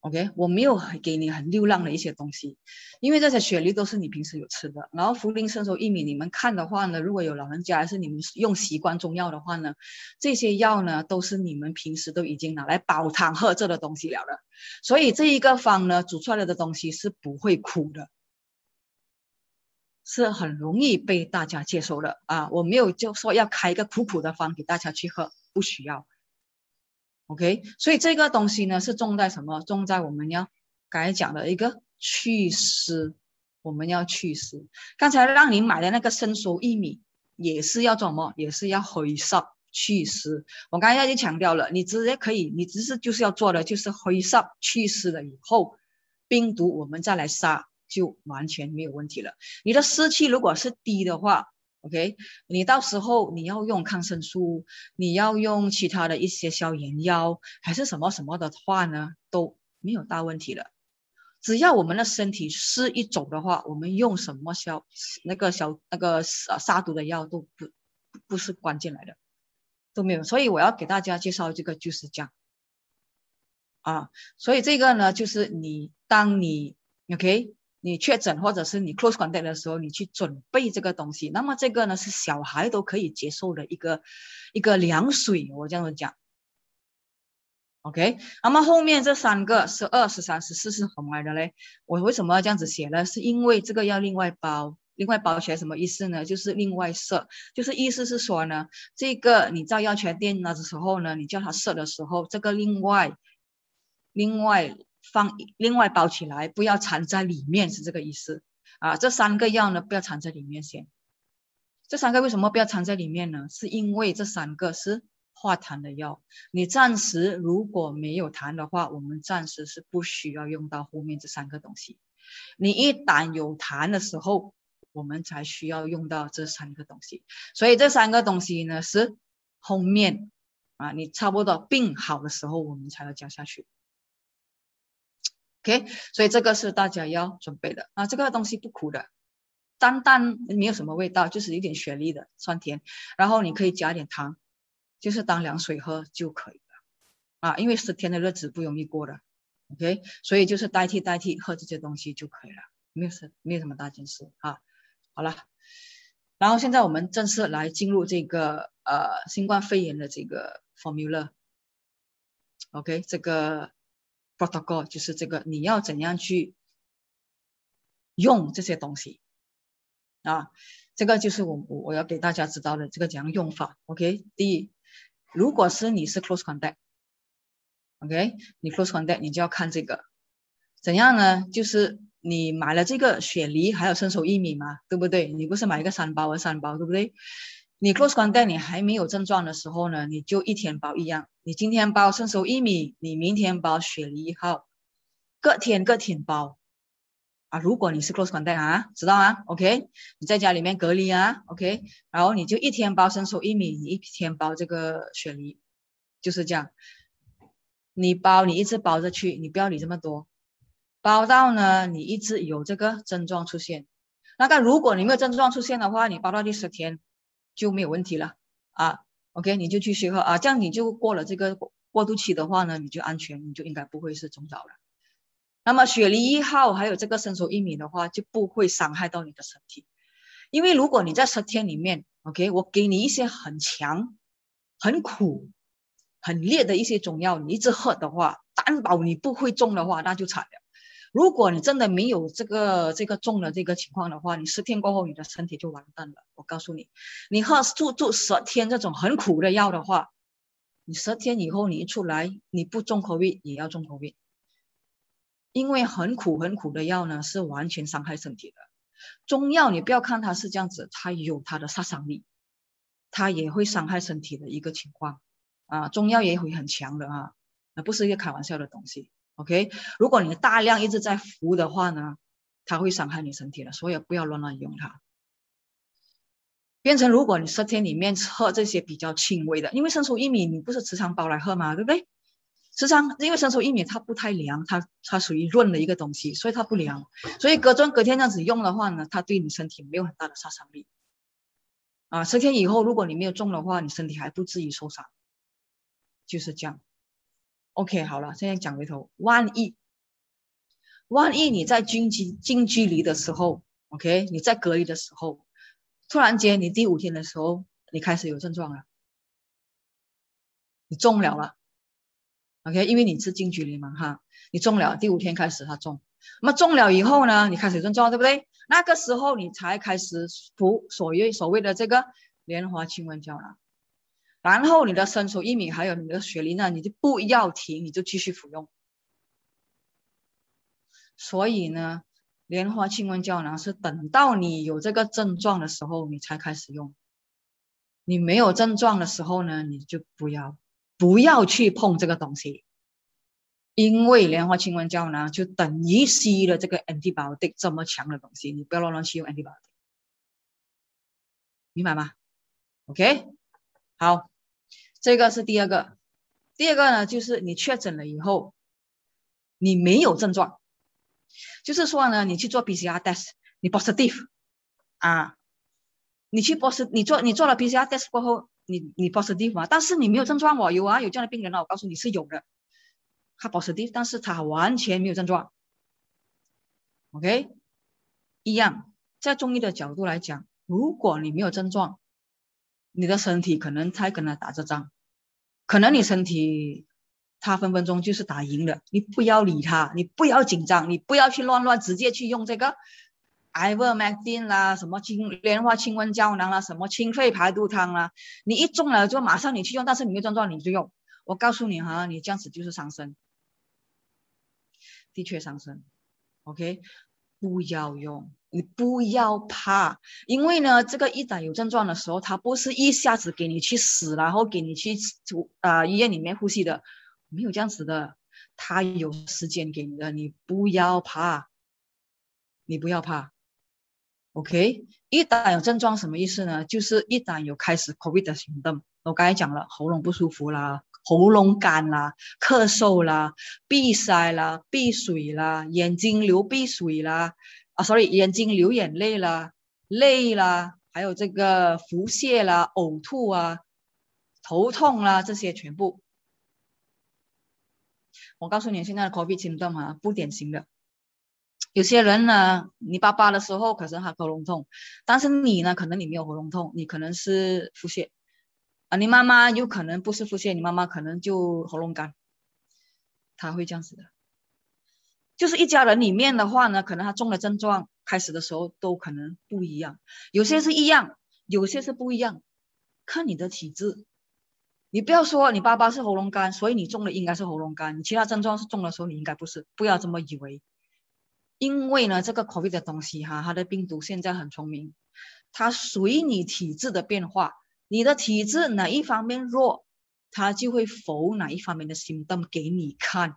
S1: OK，我没有给你很流浪的一些东西，因为这些雪梨都是你平时有吃的。然后茯苓、生熟、薏米，你们看的话呢，如果有老人家还是你们用习惯中药的话呢，这些药呢都是你们平时都已经拿来煲汤喝这的东西了的。所以这一个方呢，煮出来的东西是不会苦的，是很容易被大家接受的啊。我没有就说要开一个苦苦的方给大家去喝，不需要。OK，所以这个东西呢是重在什么？重在我们要刚才讲的一个祛湿，我们要祛湿。刚才让你买的那个生熟薏米也是要做什么？也是要回烧祛湿。我刚才已经强调了，你直接可以，你只是就是要做的就是回烧祛湿了以后，病毒我们再来杀就完全没有问题了。你的湿气如果是低的话。OK，你到时候你要用抗生素，你要用其他的一些消炎药，还是什么什么的话呢，都没有大问题了。只要我们的身体是一种的话，我们用什么消那个消那个杀杀毒的药都不不是关键来的，都没有。所以我要给大家介绍这个就是这样啊。所以这个呢，就是你当你 OK。你确诊或者是你 close contact 的时候，你去准备这个东西。那么这个呢是小孩都可以接受的一个一个凉水，我这样子讲。OK，那么后面这三个是二十三、十四是红来的嘞。我为什么要这样子写呢？是因为这个要另外包，另外包起来什么意思呢？就是另外设，就是意思是说呢，这个你在药泉店的时候呢，你叫他设的时候，这个另外另外放另外包起来，不要藏在里面，是这个意思啊。这三个药呢，不要藏在里面先。这三个为什么不要藏在里面呢？是因为这三个是。化痰的药，你暂时如果没有痰的话，我们暂时是不需要用到后面这三个东西。你一旦有痰的时候，我们才需要用到这三个东西。所以这三个东西呢是后面啊，你差不多病好的时候，我们才要加下去。OK，所以这个是大家要准备的啊。这个东西不苦的，单单没有什么味道，就是一点雪梨的酸甜，然后你可以加点糖。就是当凉水喝就可以了啊，因为十天的日子不容易过的，OK，所以就是代替代替喝这些东西就可以了，没有什没有什么大件事啊。好了，然后现在我们正式来进入这个呃新冠肺炎的这个 formula，OK，这个 protocol 就是这个你要怎样去用这些东西啊，这个就是我我我要给大家知道的这个怎样用法，OK，第一。如果是你是 close contact，OK，你 close contact，你就要看这个怎样呢？就是你买了这个雪梨还有伸手薏米嘛，对不对？你不是买一个三包和三包，对不对？你 close 款袋你还没有症状的时候呢，你就一天包一样。你今天包伸手薏米，你明天包雪梨一号，各天各天包。啊，如果你是 close 款袋啊，知道吗？OK，你在家里面隔离啊，OK，然后你就一天包生熟薏米，你一天包这个雪梨，就是这样。你包，你一直包着去，你不要理这么多。包到呢，你一直有这个症状出现，那个如果你没有症状出现的话，你包到第十天就没有问题了啊。OK，你就继续喝啊，这样你就过了这个过渡期的话呢，你就安全，你就应该不会是中招了。那么雪梨一号还有这个生熟薏米的话，就不会伤害到你的身体，因为如果你在十天里面，OK，我给你一些很强、很苦、很烈的一些中药，你一直喝的话，担保你不会中的话，那就惨了。如果你真的没有这个这个中的这个情况的话，你十天过后你的身体就完蛋了。我告诉你，你喝住住十天这种很苦的药的话，你十天以后你一出来，你不中 COVID 也要中 COVID。因为很苦很苦的药呢，是完全伤害身体的。中药你不要看它是这样子，它有它的杀伤力，它也会伤害身体的一个情况啊。中药也会很强的啊，那不是一个开玩笑的东西。OK，如果你大量一直在服的话呢，它会伤害你身体的，所以不要乱乱用它。变成如果你十天里面喝这些比较轻微的，因为生熟薏米你不是时常煲来喝吗？对不对？时常，因为生熟薏米它不太凉，它它属于润的一个东西，所以它不凉。所以隔天隔天这样子用的话呢，它对你身体没有很大的杀伤力。啊，十天以后如果你没有中的话，你身体还不至于受伤。就是这样。OK，好了，现在讲回头，万一万一你在近距近距离的时候，OK，你在隔离的时候，突然间你第五天的时候，你开始有症状了，你中了了。OK，因为你是近距离嘛，哈，你中了，第五天开始他中，那么中了以后呢，你开始症状，对不对？那个时候你才开始服所谓所谓的这个莲花清瘟胶囊，然后你的生熟薏米还有你的雪梨呢，你就不要停，你就继续服用。所以呢，莲花清瘟胶囊是等到你有这个症状的时候你才开始用，你没有症状的时候呢，你就不要。不要去碰这个东西，因为莲花清瘟胶囊就等于吸了这个 antibiotic 这么强的东西，你不要乱乱去用 antibiotic，明白吗？OK，好，这个是第二个。第二个呢，就是你确诊了以后，你没有症状，就是说呢，你去做 PCR test，你 positive 啊，你去 posit，你做你做了 PCR test 过后。你你 positive 嘛？但是你没有症状哦，有啊，有这样的病人啊，我告诉你是有的，他 positive，但是他完全没有症状。OK，一样，在中医的角度来讲，如果你没有症状，你的身体可能才跟他打着仗，可能你身体他分分钟就是打赢了，你不要理他，你不要紧张，你不要去乱乱直接去用这个。Ivermectin 啦，什么清莲花清瘟胶囊啦，什么清肺排毒汤啦，你一中了就马上你去用，但是你没症状你就用。我告诉你哈，你这样子就是伤身，的确伤身。OK，不要用，你不要怕，因为呢，这个一旦有症状的时候，它不是一下子给你去死，然后给你去住啊医院里面呼吸的，没有这样子的，它有时间给你的，你不要怕，你不要怕。OK，一旦有症状什么意思呢？就是一旦有开始 COVID 的行动，我刚才讲了，喉咙不舒服啦，喉咙干啦，咳嗽啦，闭塞啦，闭水啦，眼睛流鼻水啦，啊，sorry，眼睛流眼泪啦，累啦，还有这个腹泻啦，呕吐啊，头痛啦，这些全部，我告诉你，现在的 COVID 行动啊，不典型的。有些人呢，你爸爸的时候可能他喉咙痛，但是你呢，可能你没有喉咙痛，你可能是腹泻啊。你妈妈有可能不是腹泻，你妈妈可能就喉咙干，他会这样子的。就是一家人里面的话呢，可能他中的症状开始的时候都可能不一样，有些是一样，有些是不一样，看你的体质。你不要说你爸爸是喉咙干，所以你中的应该是喉咙干，你其他症状是中的时候你应该不是，不要这么以为。因为呢，这个 COVID 的东西哈，它的病毒现在很聪明，它随你体质的变化，你的体质哪一方面弱，它就会否哪一方面的心动给你看。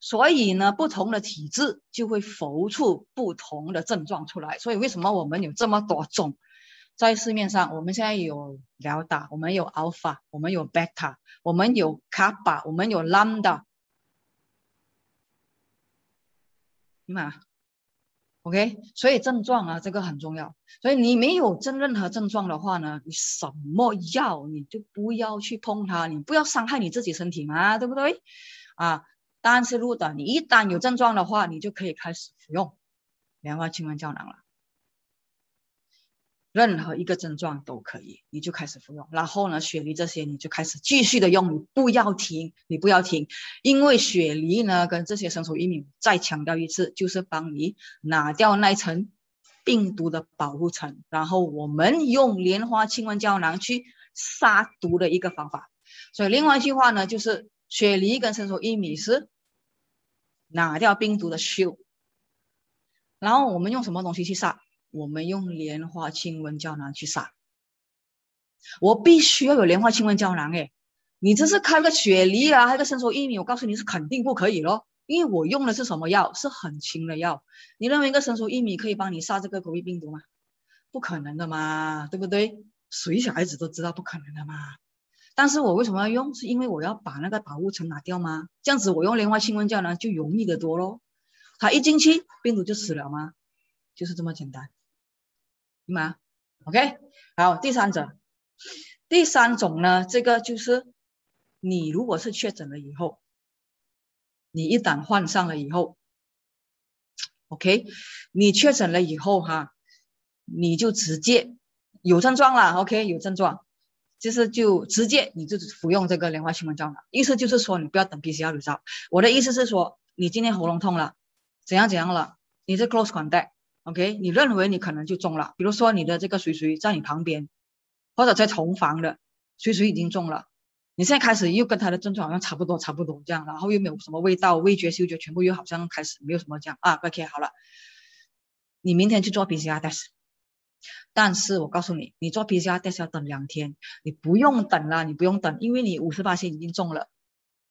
S1: 所以呢，不同的体质就会浮出不同的症状出来。所以为什么我们有这么多种在市面上？我们现在有 Delta，我们有 Alpha，我们有 Beta，我们有 Kappa，我们有 Lambda。明白？OK，所以症状啊，这个很重要。所以你没有症任何症状的话呢，你什么药你就不要去碰它，你不要伤害你自己身体嘛，对不对？啊，但是如果你一旦有症状的话，你就可以开始服用莲花清瘟胶囊了。任何一个症状都可以，你就开始服用，然后呢，雪梨这些你就开始继续的用，你不要停，你不要停，因为雪梨呢跟这些生熟薏米，再强调一次，就是帮你拿掉那层病毒的保护层，然后我们用莲花清瘟胶囊去杀毒的一个方法。所以另外一句话呢，就是雪梨跟生熟薏米是拿掉病毒的 s 然后我们用什么东西去杀？我们用莲花清瘟胶囊去杀，我必须要有莲花清瘟胶囊哎！你这是开个雪梨啊，开个生熟薏米，我告诉你是肯定不可以咯，因为我用的是什么药？是很轻的药。你认为一个生熟薏米可以帮你杀这个狗疫病毒吗？不可能的嘛，对不对？谁小孩子都知道不可能的嘛。但是我为什么要用？是因为我要把那个保护层拿掉吗？这样子我用莲花清瘟胶囊就容易得多咯。它一进去，病毒就死了吗？就是这么简单。吗？OK，好，第三者，第三种呢，这个就是你如果是确诊了以后，你一旦患上了以后，OK，你确诊了以后哈，你就直接有症状了，OK，有症状，就是就直接你就服用这个莲花清瘟胶囊，意思就是说你不要等 PCR results。我的意思是说，你今天喉咙痛了，怎样怎样了，你是 close contact。OK，你认为你可能就中了，比如说你的这个水水在你旁边，或者在同房的水水已经中了，你现在开始又跟他的症状好像差不多差不多这样，然后又没有什么味道，味觉嗅觉全部又好像开始没有什么这样啊，OK 好了，你明天去做 PCR test，但是我告诉你，你做 PCR test 要等两天，你不用等了，你不用等，因为你五十八线已经中了，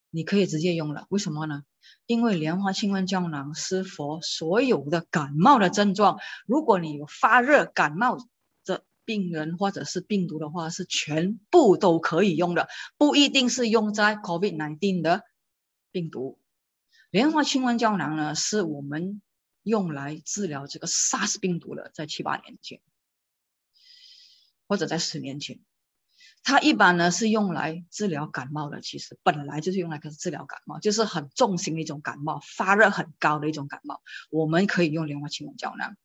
S1: 你可以直接用了，为什么呢？因为莲花清瘟胶囊是佛所有的感冒的症状，如果你有发热感冒的病人或者是病毒的话，是全部都可以用的，不一定是用在 COVID-19 的病毒。莲花清瘟胶囊呢，是我们用来治疗这个 SARS 病毒的，在七八年前或者在十年前。它一般呢是用来治疗感冒的，其实本来就是用来治疗感冒，就是很重型的一种感冒，发热很高的一种感冒，我们可以用莲花清瘟胶囊。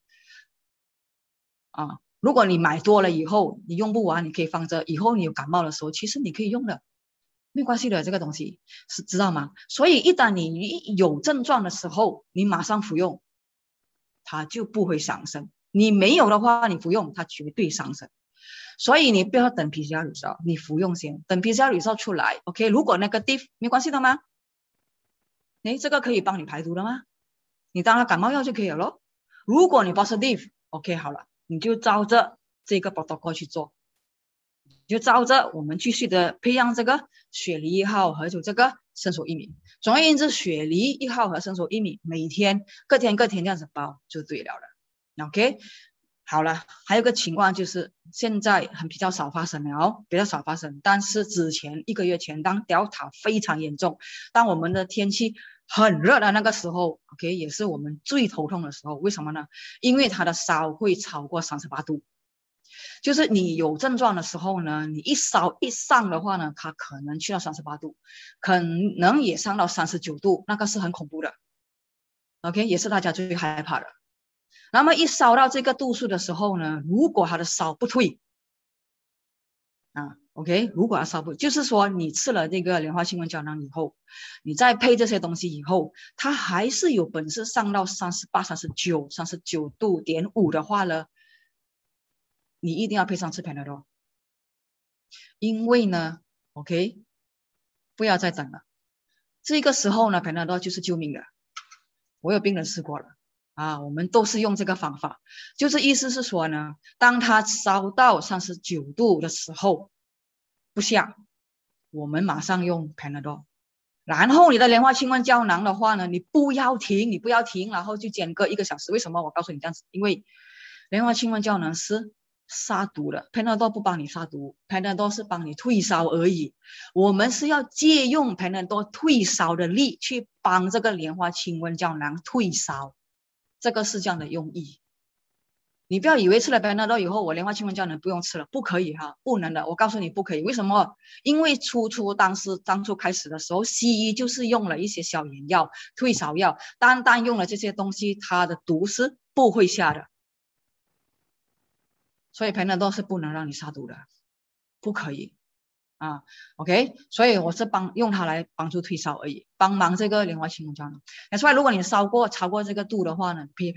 S1: 啊，如果你买多了以后你用不完，你可以放着，以后你有感冒的时候，其实你可以用的，没关系的，这个东西是知道吗？所以一旦你一有症状的时候，你马上服用，它就不会上升。你没有的话，你服用它绝对上升，所以你不要等 PCR results，你服用先，等 PCR results 出来，OK？如果那个 DIF 没关系的吗？哎，这个可以帮你排毒的吗？你当了感冒药就可以了咯。如果你 positive，OK 好了，你就照着这个 protocol 去做，就照着我们继续的培养这个雪梨一号和就这个生熟薏米。总而言之，雪梨一号和生熟薏米每天各天各天这样子包就对了了。OK，好了，还有个情况就是现在很比较少发生了，比较少发生。但是之前一个月前，当 Delta 非常严重，当我们的天气很热的那个时候，OK，也是我们最头痛的时候。为什么呢？因为它的烧会超过三十八度，就是你有症状的时候呢，你一烧一上的话呢，它可能去到三十八度，可能也上到三十九度，那个是很恐怖的。OK，也是大家最害怕的。那么一烧到这个度数的时候呢，如果它的烧不退，啊，OK，如果它烧不，就是说你吃了这个莲花清瘟胶囊以后，你再配这些东西以后，它还是有本事上到三十八、三十九、三十九度点五的话呢，你一定要配上吃板蓝根因为呢，OK，不要再等了，这个时候呢板蓝根就是救命的，我有病人试过了。啊，我们都是用这个方法，就是意思是说呢，当它烧到三十九度的时候不下，我们马上用 Panadol，然后你的莲花清瘟胶囊的话呢，你不要停，你不要停，然后就间隔一个小时。为什么？我告诉你这样子，因为莲花清瘟胶囊是杀毒的，Panadol 不帮你杀毒，Panadol 是帮你退烧而已。我们是要借用 Panadol 退烧的力去帮这个莲花清瘟胶囊退烧。这个是这样的用意，你不要以为吃了白纳豆以后，我莲花清瘟胶囊不用吃了，不可以哈，不能的，我告诉你不可以。为什么？因为初初当时当初开始的时候，西医就是用了一些消炎药、退烧药，单单用了这些东西，它的毒是不会下的，所以白纳豆是不能让你杀毒的，不可以。啊，OK，所以我是帮用它来帮助退烧而已，帮忙这个莲花清瘟胶囊。那出来，如果你烧过超过这个度的话呢，可以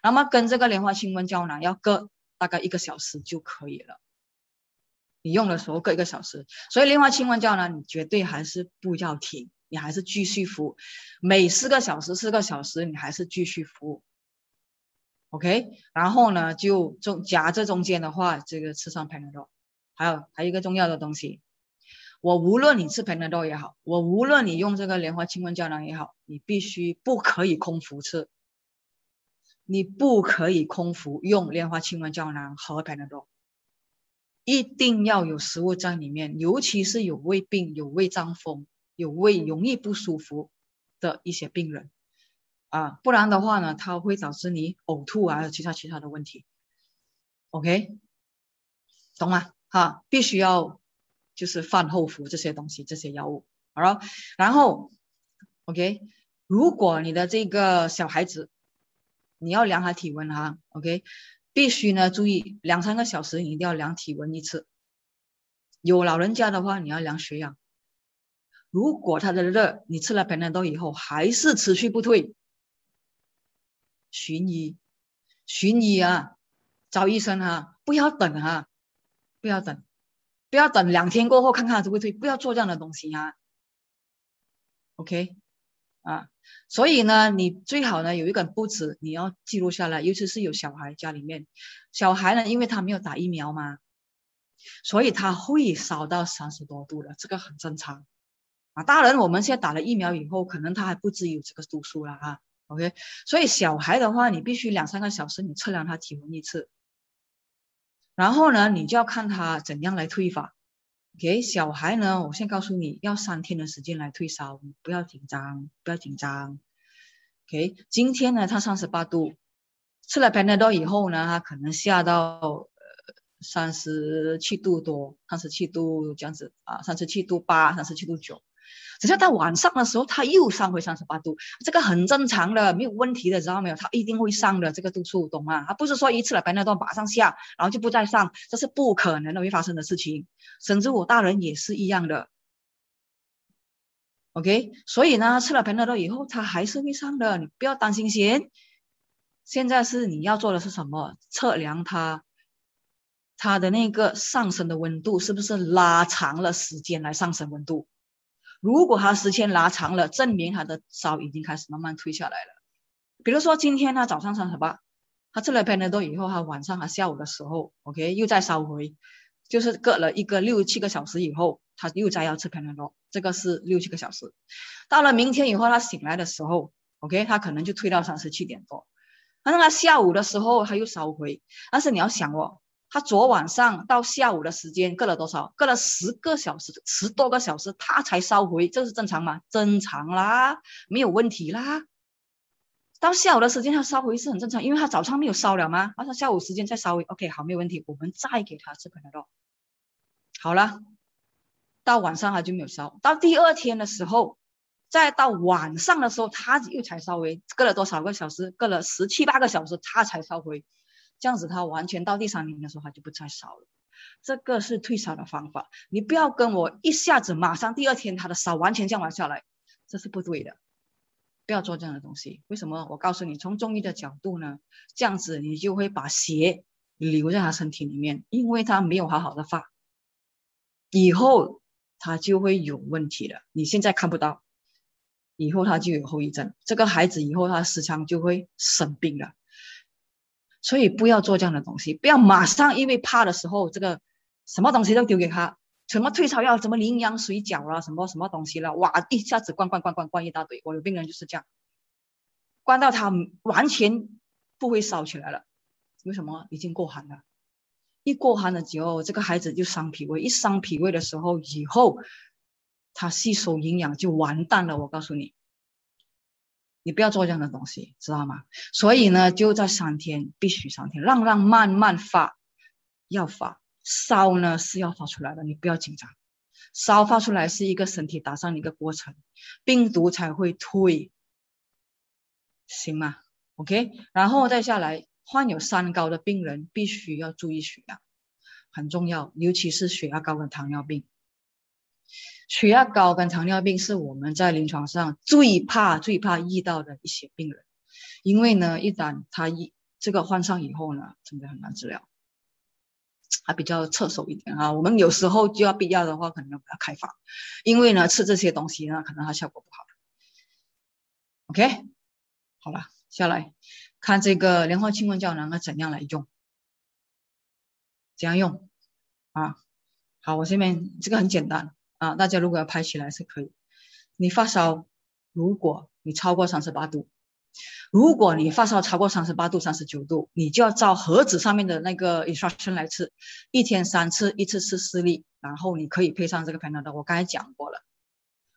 S1: 那么跟这个莲花清瘟胶囊要隔大概一个小时就可以了。你用的时候隔一个小时，所以莲花清瘟胶囊你绝对还是不要停，你还是继续服，每四个小时四个小时你还是继续服。OK，然后呢就中夹这中间的话，这个吃上培能多还有还有一个重要的东西。我无论你吃 Panadol 也好，我无论你用这个莲花清瘟胶囊也好，你必须不可以空腹吃，你不可以空腹用莲花清瘟胶囊和 Panadol，一定要有食物在里面，尤其是有胃病、有胃胀风、有胃容易不舒服的一些病人啊，不然的话呢，它会导致你呕吐啊，其他其他的问题。OK，懂吗？哈，必须要。就是饭后服这些东西，这些药物，好了，然后，OK，如果你的这个小孩子，你要量他体温哈，OK，必须呢注意两三个小时你一定要量体温一次。有老人家的话，你要量血氧。如果他的热，你吃了 Panadol 以后还是持续不退，寻医，寻医啊，找医生啊，不要等哈，不要等。不要等两天过后看看会不会退，不要做这样的东西啊。OK，啊，所以呢，你最好呢有一个布置，你要记录下来，尤其是有小孩家里面，小孩呢，因为他没有打疫苗嘛，所以他会烧到三十多度的，这个很正常啊。大人我们现在打了疫苗以后，可能他还不至于有这个度数了啊。OK，所以小孩的话，你必须两三个小时你测量他体温一次。然后呢，你就要看他怎样来退法。给小孩呢，我先告诉你要三天的时间来退烧，不要紧张，不要紧张。OK，今天呢，他三十八度，吃了 Panadol 以后呢，他可能下到呃三十七度多，三十七度这样子啊，三十七度八，三十七度九。只是到晚上的时候，它又上回三十八度，这个很正常的，没有问题的，知道没有？它一定会上的这个度数，懂吗？它不是说一次了白那段马上下，然后就不再上，这是不可能的会发生的事情。甚至我大人也是一样的。OK，所以呢，吃了培纳多以后，它还是会上的，你不要担心先。现在是你要做的是什么？测量它，它的那个上升的温度是不是拉长了时间来上升温度？如果他时间拉长了，证明他的烧已经开始慢慢退下来了。比如说今天他早上三十八，他吃了培纳多以后，他晚上和下午的时候，OK，又再烧回，就是隔了一个六七个小时以后，他又再要吃培纳多，这个是六七个小时。到了明天以后，他醒来的时候，OK，他可能就退到三十七点多。那他下午的时候他又烧回，但是你要想哦，他昨晚上到下午的时间隔了多少？隔了十个小时，十多个小时，他才烧回，这是正常吗？正常啦，没有问题啦。到下午的时间他烧回是很正常，因为他早上没有烧了吗？而他下午时间再烧回，OK，好，没有问题，我们再给他吃可乐肉。好了，到晚上他就没有烧，到第二天的时候。再到晚上的时候，他又才烧回，隔了多少个小时？隔了十七八个小时，他才烧回。这样子，他完全到第三年的时候，他就不再烧了。这个是退烧的方法。你不要跟我一下子马上第二天他的烧完全降完下来，这是不对的。不要做这样的东西。为什么？我告诉你，从中医的角度呢，这样子你就会把邪留在他身体里面，因为他没有好好的发，以后他就会有问题了。你现在看不到。以后他就有后遗症，这个孩子以后他时常就会生病了，所以不要做这样的东西，不要马上因为怕的时候，这个什么东西都丢给他，什么退烧药，什么羚羊水饺啦，什么什么东西了，哇，一下子灌灌灌灌灌一大堆，我有病人就是这样，灌到他完全不会烧起来了，为什么？已经过寒了，一过寒了之后，这个孩子就伤脾胃，一伤脾胃的时候，以后。他吸收营养就完蛋了，我告诉你，你不要做这样的东西，知道吗？所以呢，就在三天，必须三天，让让慢慢发，要发烧呢是要发出来的，你不要紧张，烧发出来是一个身体打上的一个过程，病毒才会退，行吗？OK，然后再下来，患有三高的病人必须要注意血压，很重要，尤其是血压高跟糖尿病。血压高跟糖尿病是我们在临床上最怕、最怕遇到的一些病人，因为呢，一旦他一这个患上以后呢，真的很难治疗，还比较侧手一点啊。我们有时候就要必要的话，可能要给他开放，因为呢，吃这些东西呢，可能它效果不好。OK，好了，下来看这个莲花清瘟胶囊要怎样来用，怎样用啊？好，我这边这个很简单。啊，大家如果要拍起来是可以。你发烧，如果你超过三十八度，如果你发烧超过三十八度、三十九度，你就要照盒子上面的那个 instruction 来吃，一天三次，一次吃四粒，然后你可以配上这个 Panadol。我刚才讲过了，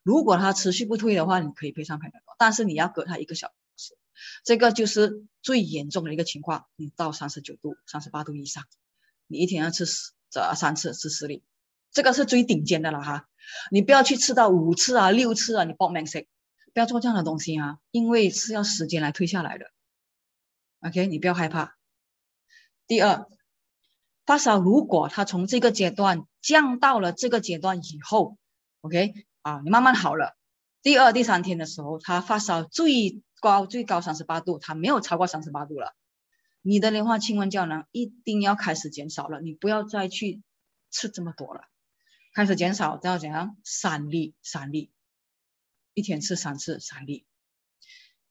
S1: 如果它持续不退的话，你可以配上 Panadol，但是你要隔它一个小时。这个就是最严重的一个情况，你到三十九度、三十八度以上，你一天要吃这三次，吃四粒。这个是最顶尖的了哈，你不要去吃到五次啊、六次啊，你报 max，不要做这样的东西啊，因为是要时间来退下来的。OK，你不要害怕。第二，发烧如果它从这个阶段降到了这个阶段以后，OK 啊，你慢慢好了，第二、第三天的时候，它发烧最高最高三十八度，它没有超过三十八度了，你的莲花清瘟胶囊一定要开始减少了，你不要再去吃这么多了。开始减少，要怎样？三粒，三粒，一天吃三次，三粒。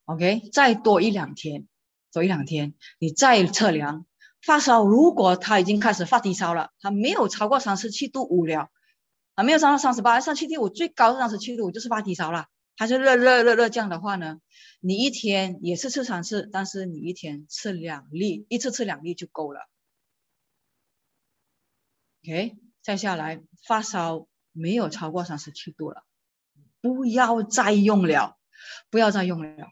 S1: OK，再多一两天，多一两天，你再测量发烧。如果他已经开始发低烧了，他没有超过三十七度五了，啊，没有上到三十八、三十七度五，最高是三十七度五就是发低烧了，还是热热热热这样的话呢？你一天也是吃三次，但是你一天吃两粒，一次吃两粒就够了。OK。再下来，发烧没有超过三十七度了，不要再用了，不要再用了。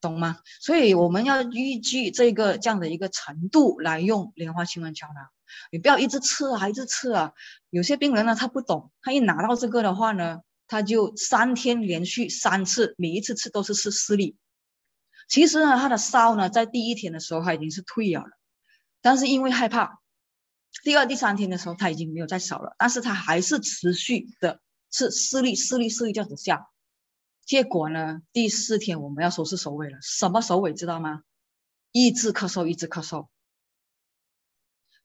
S1: 懂吗？所以我们要依据这个这样的一个程度来用莲花清瘟胶囊。你不要一直吃啊，一直吃啊。有些病人呢，他不懂，他一拿到这个的话呢，他就三天连续三次，每一次吃都是吃四粒。其实呢，他的烧呢，在第一天的时候他已经是退了，但是因为害怕，第二、第三天的时候他已经没有再少了，但是他还是持续的是视力、视力、视力这样子下。结果呢，第四天我们要收拾首尾了。什么首尾知道吗？一直咳嗽，一直咳嗽。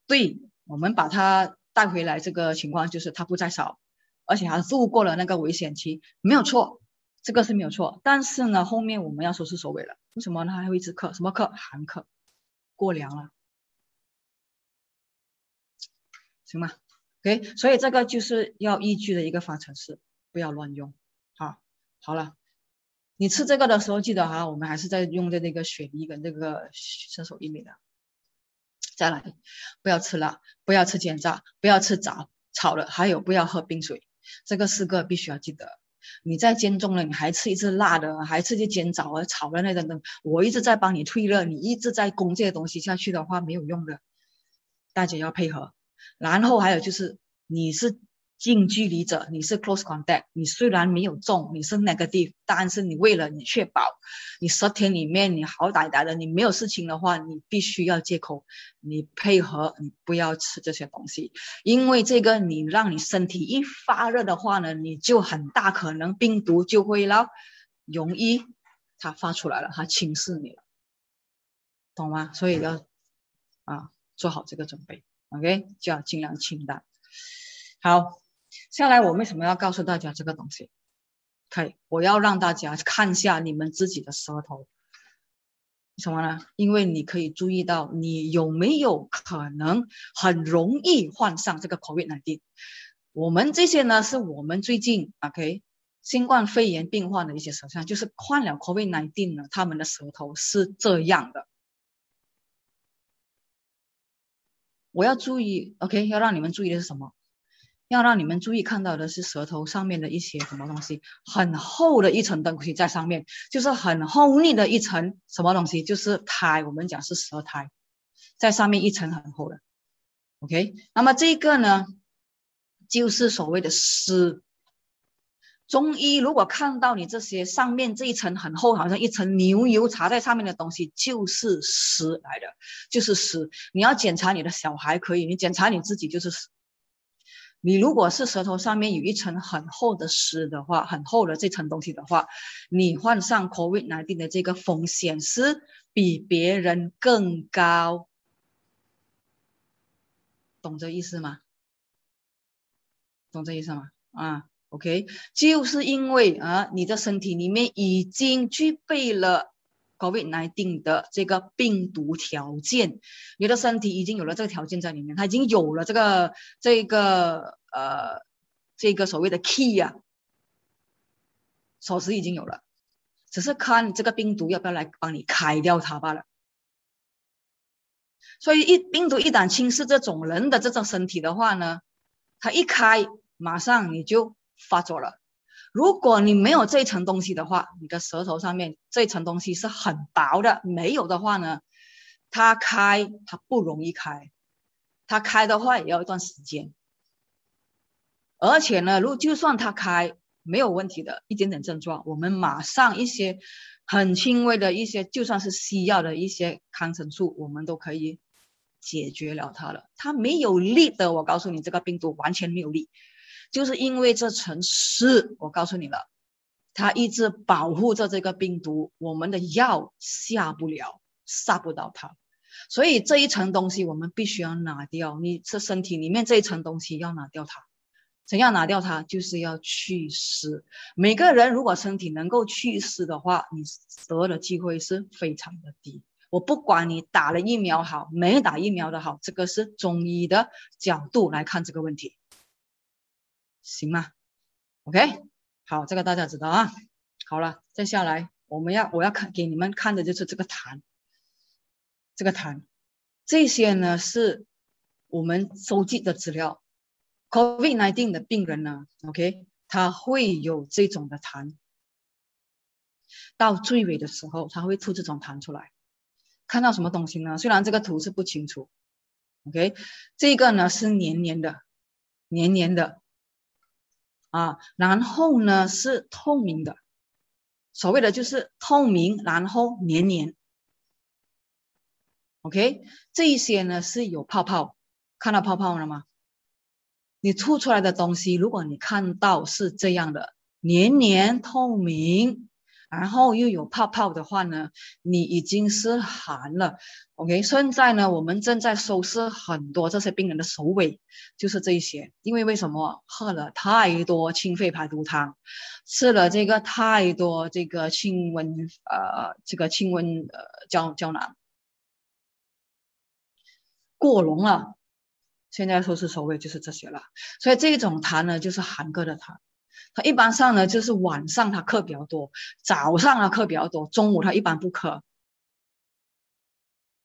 S1: 对我们把他带回来，这个情况就是他不再少，而且还度过了那个危险期，没有错，这个是没有错。但是呢，后面我们要收拾首尾了。为什么呢？还会一直咳，什么咳？寒咳，过凉了，行吗？OK，所以这个就是要依据的一个方程式，不要乱用。好，好了，你吃这个的时候记得哈，我们还是在用的那个雪梨跟那个伸手薏米的。再来，不要吃辣，不要吃煎炸，不要吃炸炒的，还有不要喝冰水，这个四个必须要记得。你在煎中了，你还吃一次辣的，还吃些煎炸啊炒的那等等，我一直在帮你退热，你一直在攻这些东西下去的话没有用的，大家要配合。然后还有就是你是。近距离者，你是 close contact，你虽然没有中，你是 negative，但是你为了你确保，你十天里面你好歹歹的，你没有事情的话，你必须要借口，你配合，你不要吃这些东西，因为这个你让你身体一发热的话呢，你就很大可能病毒就会了，容易它发出来了，它侵蚀你了，懂吗？所以要啊做好这个准备，OK，就要尽量清淡，好。下来，我为什么要告诉大家这个东西？可以，我要让大家看一下你们自己的舌头，什么呢？因为你可以注意到你有没有可能很容易患上这个 COVID-19。我们这些呢，是我们最近 OK 新冠肺炎病患的一些舌象，就是患了 COVID-19 呢，他们的舌头是这样的。我要注意，OK，要让你们注意的是什么？要让你们注意看到的是舌头上面的一些什么东西，很厚的一层东西在上面，就是很厚腻的一层什么东西，就是苔。我们讲是舌苔，在上面一层很厚的。OK，那么这个呢，就是所谓的湿。中医如果看到你这些上面这一层很厚，好像一层牛油擦在上面的东西，就是湿来的，就是湿。你要检查你的小孩可以，你检查你自己就是湿。你如果是舌头上面有一层很厚的湿的话，很厚的这层东西的话，你患上 COVID-19 的这个风险是比别人更高，懂这意思吗？懂这意思吗？啊，OK，就是因为啊，你的身体里面已经具备了。COVID-19 的这个病毒条件，你的身体已经有了这个条件在里面，它已经有了这个这个呃这个所谓的 key 呀，锁匙已经有了，只是看这个病毒要不要来帮你开掉它罢了。所以一病毒一旦侵蚀这种人的这种身体的话呢，它一开，马上你就发作了。如果你没有这一层东西的话，你的舌头上面这一层东西是很薄的。没有的话呢，它开它不容易开，它开的话也要一段时间。而且呢，如就算它开没有问题的，一点点症状，我们马上一些很轻微的一些，就算是西药的一些抗生素，我们都可以解决了它了。它没有力的，我告诉你，这个病毒完全没有力。就是因为这层湿，我告诉你了，它一直保护着这个病毒，我们的药下不了，杀不到它，所以这一层东西我们必须要拿掉。你这身体里面这一层东西要拿掉它，怎样拿掉它？就是要祛湿。每个人如果身体能够祛湿的话，你得的机会是非常的低。我不管你打了疫苗好，没打疫苗的好，这个是中医的角度来看这个问题。行吗？OK，好，这个大家知道啊。好了，接下来我们要我要看给你们看的就是这个痰，这个痰，这些呢是我们收集的资料。，COVID nineteen 的病人呢，OK，他会有这种的痰。到最尾的时候，他会吐这种痰出来。看到什么东西呢？虽然这个图是不清楚，OK，这个呢是黏黏的，黏黏的啊，然后呢是透明的，所谓的就是透明，然后黏黏，OK，这一些呢是有泡泡，看到泡泡了吗？你吐出来的东西，如果你看到是这样的，黏黏透明。然后又有泡泡的话呢，你已经是寒了，OK。现在呢，我们正在收拾很多这些病人的手尾，就是这一些。因为为什么喝了太多清肺排毒汤，吃了这个太多这个清温呃这个清温呃胶胶囊过浓了，现在收拾手尾就是这些了。所以这种痰呢，就是寒哥的痰。他一般上呢，就是晚上他课比较多，早上他课比较多，中午他一般不课。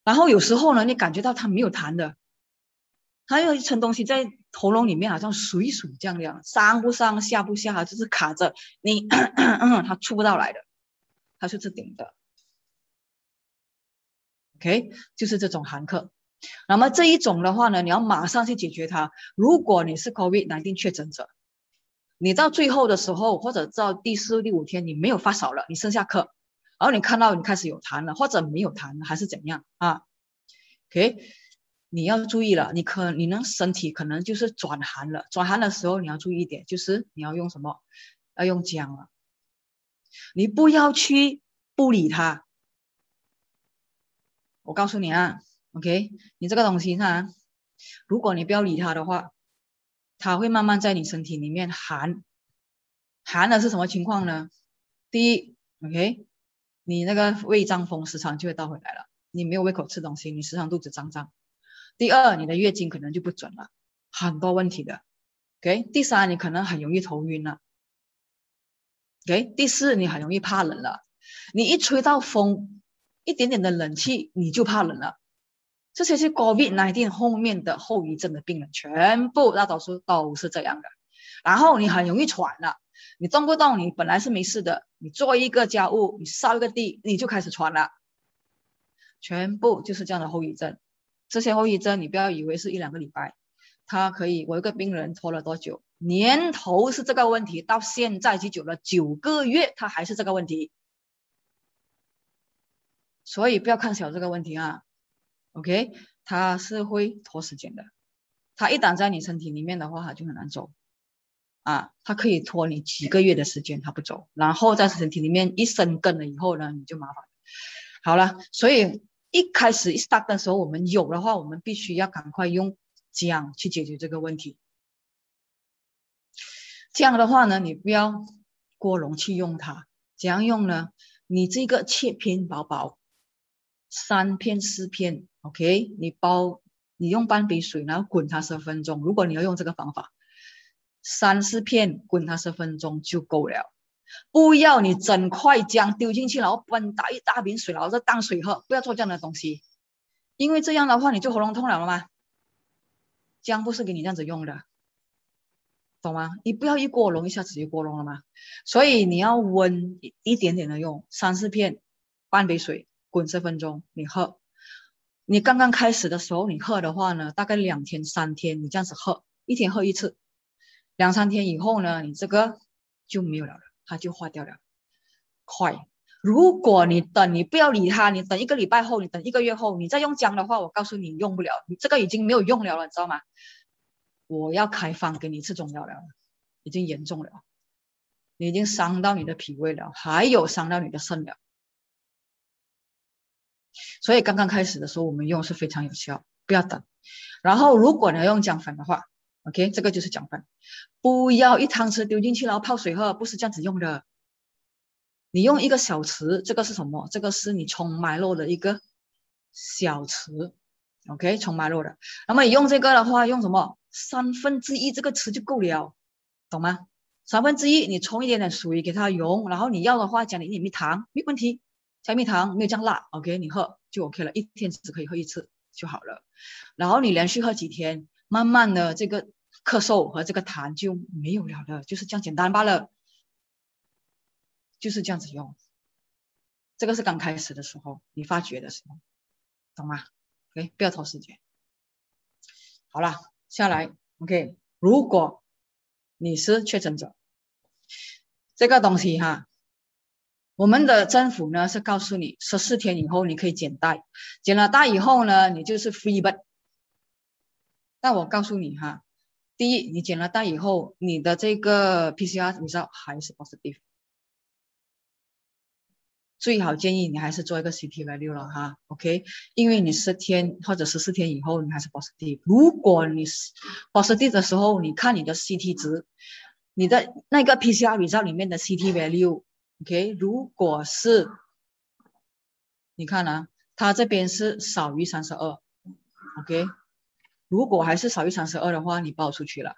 S1: 然后有时候呢，你感觉到他没有痰的，他有一层东西在喉咙里面，好像水水这样样，上不上下不下，就是卡着你咳咳咳，他出不到来的，他是这顶的。OK，就是这种寒咳。那么这一种的话呢，你要马上去解决它。如果你是 COVID-19 确诊者。你到最后的时候，或者到第四、第五天，你没有发烧了，你剩下咳，然后你看到你开始有痰了，或者没有痰了，还是怎样啊？OK，你要注意了，你可你能身体可能就是转寒了，转寒的时候你要注意一点，就是你要用什么？要用姜了，你不要去不理它。我告诉你啊，OK，你这个东西啊，如果你不要理它的话。它会慢慢在你身体里面寒，寒的是什么情况呢？第一，OK，你那个胃胀风时常就会倒回来了，你没有胃口吃东西，你时常肚子胀胀。第二，你的月经可能就不准了，很多问题的。OK，第三，你可能很容易头晕了。OK，第四，你很容易怕冷了，你一吹到风，一点点的冷气你就怕冷了。这些是 COVID nineteen 后面的后遗症的病人，全部大多数都是这样的。然后你很容易喘了，你动不动你本来是没事的，你做一个家务，你扫一个地，你就开始喘了。全部就是这样的后遗症。这些后遗症你不要以为是一两个礼拜，他可以。我一个病人拖了多久？年头是这个问题，到现在几久了？九个月，他还是这个问题。所以不要看小这个问题啊。OK，它是会拖时间的。它一旦在你身体里面的话，它就很难走啊。它可以拖你几个月的时间，它不走。然后在身体里面一生根了以后呢，你就麻烦。好了，所以一开始一 start 的时候，我们有的话，我们必须要赶快用姜去解决这个问题。这样的话呢，你不要过浓去用它。怎样用呢？你这个切片薄薄，三片四片。OK，你包，你用半杯水，然后滚它十分钟。如果你要用这个方法，三四片滚它十分钟就够了。不要你整块姜丢进去，然后奔打一大瓶水，然后再当水喝。不要做这样的东西，因为这样的话你就喉咙痛了了吗？姜不是给你这样子用的，懂吗？你不要一锅浓一下子就锅浓了吗？所以你要温一点点的用，三四片，半杯水滚十分钟，你喝。你刚刚开始的时候，你喝的话呢，大概两天三天，你这样子喝，一天喝一次，两三天以后呢，你这个就没有了了，它就化掉了，快。如果你等，你不要理它，你等一个礼拜后，你等一个月后，你再用姜的话，我告诉你用不了，你这个已经没有用了了，你知道吗？我要开方给你吃中药了，已经严重了，你已经伤到你的脾胃了，还有伤到你的肾了。所以刚刚开始的时候，我们用是非常有效，不要等。然后如果你要用姜粉的话，OK，这个就是姜粉，不要一汤匙丢进去然后泡水喝，不是这样子用的。你用一个小匙，这个是什么？这个是你冲脉络的一个小匙，OK，冲脉络的。那么你用这个的话，用什么？三分之一这个匙就够了，懂吗？三分之一，你冲一点点水给它溶，然后你要的话加点一点蜜糖，没问题。加蜜糖没有这样辣，OK，你喝就 OK 了，一天只可以喝一次就好了。然后你连续喝几天，慢慢的这个咳嗽和这个痰就没有了的，就是这样简单罢了，就是这样子用。这个是刚开始的时候，你发觉的时候，懂吗？OK，不要拖时间。好了，下来 OK，如果你是确诊者，这个东西哈，我们的政府呢是告诉你十四天以后你可以减带，减了带以后呢，你就是 free bird。但我告诉你哈，第一，你减了带以后，你的这个 PCR 你知道还是 positive。最好建议你还是做一个 CT value 了哈，OK？因为你十天或者十四天以后你还是 positive，如果你是 positive 的时候，你看你的 CT 值，你的那个 PCR result 里面的 CT OK，如果是，你看啊，它这边是少于三十二，OK？如果还是少于三十二的话，你报出去了。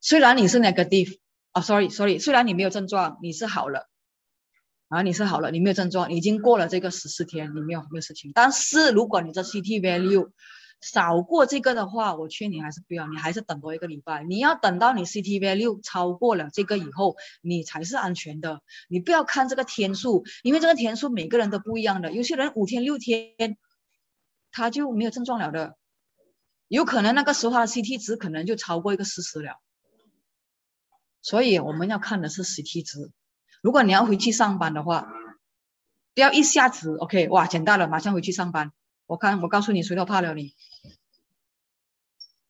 S1: 虽然你是 negative，啊，sorry，sorry，虽然你没有症状，你是好了。啊，你是好了，你没有症状，已经过了这个十四天，你没有没有事情。但是如果你的 CT value 少过这个的话，我劝你还是不要，你还是等多一个礼拜。你要等到你 CTV 6超过了这个以后，你才是安全的。你不要看这个天数，因为这个天数每个人都不一样的。有些人五天六天他就没有症状了的，有可能那个时候他的 CT 值可能就超过一个四十了。所以我们要看的是 CT 值。如果你要回去上班的话，不要一下子 OK 哇简单了，马上回去上班。我看我告诉你，谁都怕了你，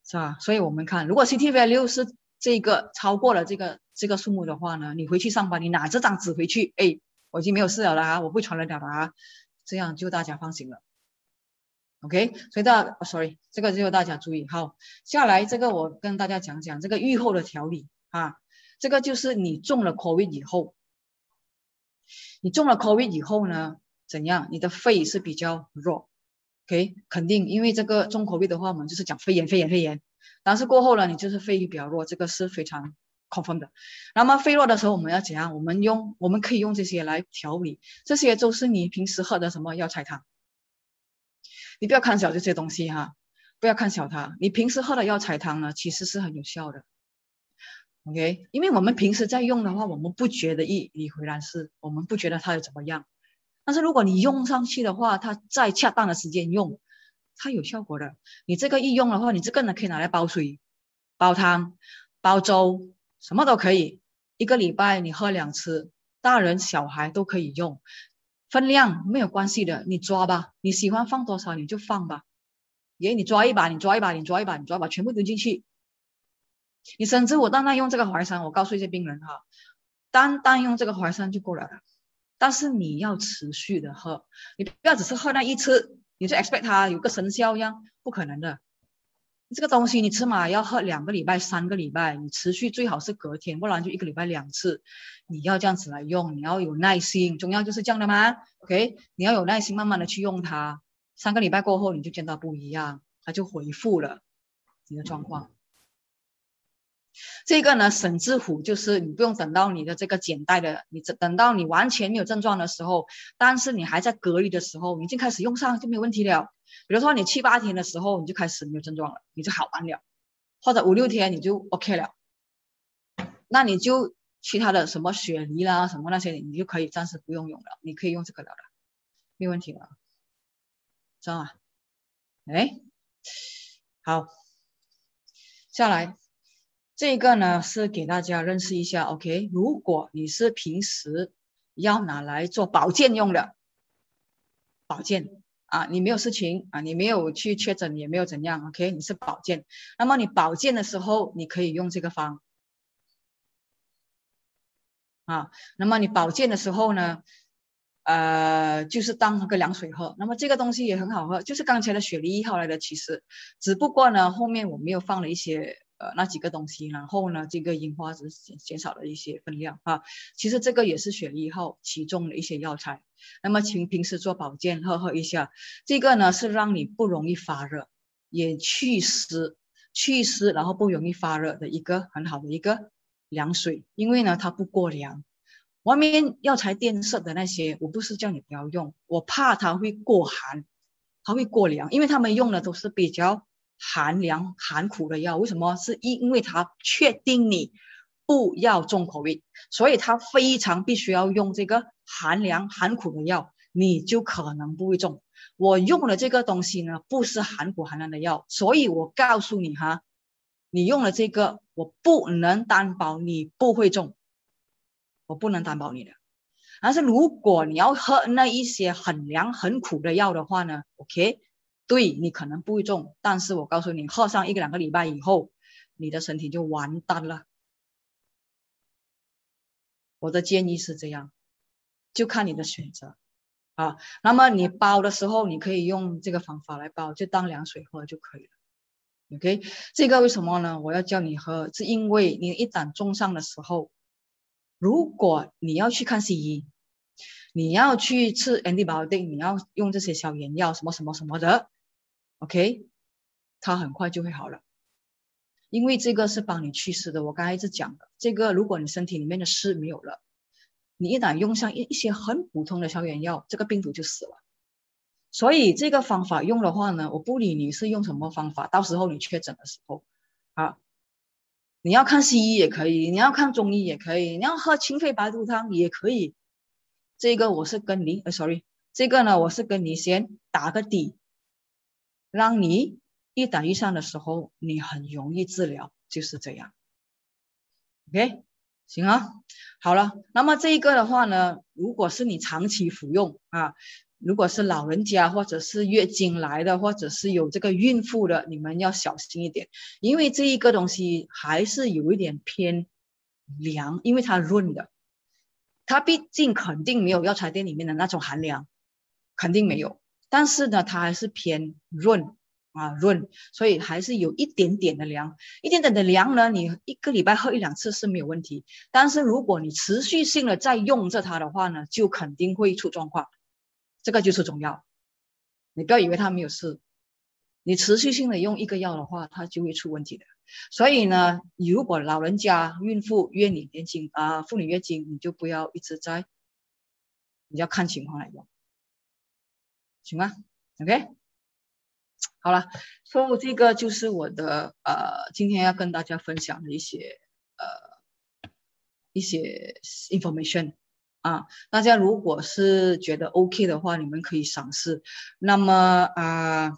S1: 是吧？所以我们看，如果 CTV6 是这个超过了这个这个数目的话呢，你回去上班，你拿这张纸回去，哎，我已经没有事了啦，我不传染了啊，这样就大家放心了。OK，所以大 sorry，这个就大家注意。好，下来这个我跟大家讲讲这个预后的调理啊，这个就是你中了 COVID 以后。你中了 COVID 以后呢？怎样？你的肺是比较弱，OK？肯定，因为这个重口味的话，我们就是讲肺炎、肺炎、肺炎。但是过后呢，你就是肺比较弱，这个是非常扣分的。那么肺弱的时候，我们要怎样？我们用，我们可以用这些来调理。这些都是你平时喝的什么药材汤？你不要看小这些东西哈，不要看小它。你平时喝的药材汤呢，其实是很有效的。OK，因为我们平时在用的话，我们不觉得一你回来是，我们不觉得它有怎么样。但是如果你用上去的话，它在恰当的时间用，它有效果的。你这个一用的话，你这个呢可以拿来煲水、煲汤、煲粥，什么都可以。一个礼拜你喝两次，大人小孩都可以用，分量没有关系的，你抓吧，你喜欢放多少你就放吧。耶，你抓一把，你抓一把，你抓一把，你抓一把，全部丢进去。你甚至我单单用这个淮山，我告诉一些病人哈，单单用这个淮山就够了。但是你要持续的喝，你不要只是喝那一次，你就 expect 它有个生效一样，不可能的。这个东西你起码要喝两个礼拜、三个礼拜，你持续最好是隔天，不然就一个礼拜两次。你要这样子来用，你要有耐心，中药就是这样的吗？OK，你要有耐心，慢慢的去用它。三个礼拜过后，你就见到不一样，它就恢复了你的状况。这个呢，省治虎就是你不用等到你的这个简带的，你等到你完全没有症状的时候，但是你还在隔离的时候，你就开始用上就没有问题了。比如说你七八天的时候，你就开始没有症状了，你就好完了，或者五六天你就 OK 了，那你就其他的什么雪梨啦什么那些，你就可以暂时不用用了，你可以用这个了的，没问题了，知道吗？哎，好，下来。这个呢是给大家认识一下，OK？如果你是平时要拿来做保健用的，保健啊，你没有事情啊，你没有去确诊，也没有怎样，OK？你是保健，那么你保健的时候，你可以用这个方啊。那么你保健的时候呢，呃，就是当那个凉水喝。那么这个东西也很好喝，就是刚才的雪梨一号来的，其实只不过呢，后面我们又放了一些。呃，那几个东西，然后呢，这个樱花只减减少了一些分量啊。其实这个也是雪梨号其中的一些药材。那么，请平时做保健喝喝一下。这个呢是让你不容易发热，也祛湿、祛湿，然后不容易发热的一个很好的一个凉水。因为呢它不过凉。外面药材店设的那些，我不是叫你不要用，我怕它会过寒，它会过凉，因为他们用的都是比较。寒凉寒苦的药，为什么？是因为他确定你不要重口味，所以他非常必须要用这个寒凉寒苦的药，你就可能不会中。我用的这个东西呢，不是寒苦寒凉的药，所以我告诉你哈，你用了这个，我不能担保你不会中，我不能担保你的。但是如果你要喝那一些很凉很苦的药的话呢，OK，对你可能不会中，但是我告诉你，喝上一个两个礼拜以后，你的身体就完蛋了。我的建议是这样，就看你的选择。啊，那么你煲的时候，你可以用这个方法来煲，就当凉水喝就可以了。OK，这个为什么呢？我要教你喝，是因为你一旦中上的时候，如果你要去看西医，你要去吃 antibiotic，你要用这些消炎药什么什么什么的，OK，它很快就会好了，因为这个是帮你祛湿的。我刚才一直讲的，这个如果你身体里面的湿没有了。你一旦用上一一些很普通的消炎药，这个病毒就死了。所以这个方法用的话呢，我不理你是用什么方法，到时候你确诊的时候，啊，你要看西医也可以，你要看中医也可以，你要喝清肺白肚汤也可以。这个我是跟你，呃，sorry，这个呢我是跟你先打个底，让你一打一上的时候你很容易治疗，就是这样。OK。行啊，好了，那么这一个的话呢，如果是你长期服用啊，如果是老人家或者是月经来的，或者是有这个孕妇的，你们要小心一点，因为这一个东西还是有一点偏凉，因为它润的，它毕竟肯定没有药材店里面的那种寒凉，肯定没有，但是呢，它还是偏润。啊，润，所以还是有一点点的凉，一点点的凉呢。你一个礼拜喝一两次是没有问题，但是如果你持续性的在用着它的话呢，就肯定会出状况。这个就是中药，你不要以为它没有事，你持续性的用一个药的话，它就会出问题的。所以呢，如果老人家、孕妇、月龄年轻啊，妇女月经，你就不要一直在，你要看情况来用，行吗？OK。好了，所以这个就是我的呃，今天要跟大家分享的一些呃一些 information 啊。大家如果是觉得 OK 的话，你们可以尝试。那么啊，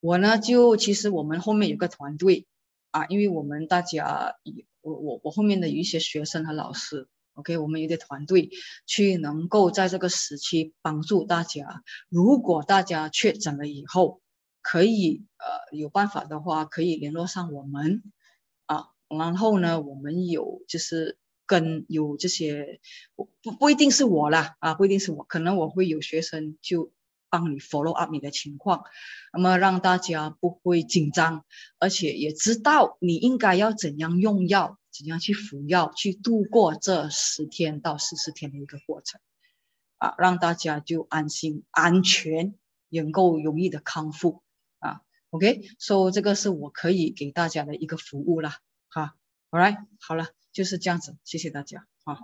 S1: 我呢就其实我们后面有个团队啊，因为我们大家我我我后面的一些学生和老师。OK，我们有个团队去能够在这个时期帮助大家。如果大家确诊了以后，可以呃有办法的话，可以联络上我们啊。然后呢，我们有就是跟有这些不不一定是我啦啊，不一定是我，可能我会有学生就帮你 follow up 你的情况，那么让大家不会紧张，而且也知道你应该要怎样用药。怎样去服药，去度过这十天到四十天的一个过程，啊，让大家就安心、安全，能够容易的康复啊。OK，所以这个是我可以给大家的一个服务了，哈。All right，好了，就是这样子，谢谢大家啊。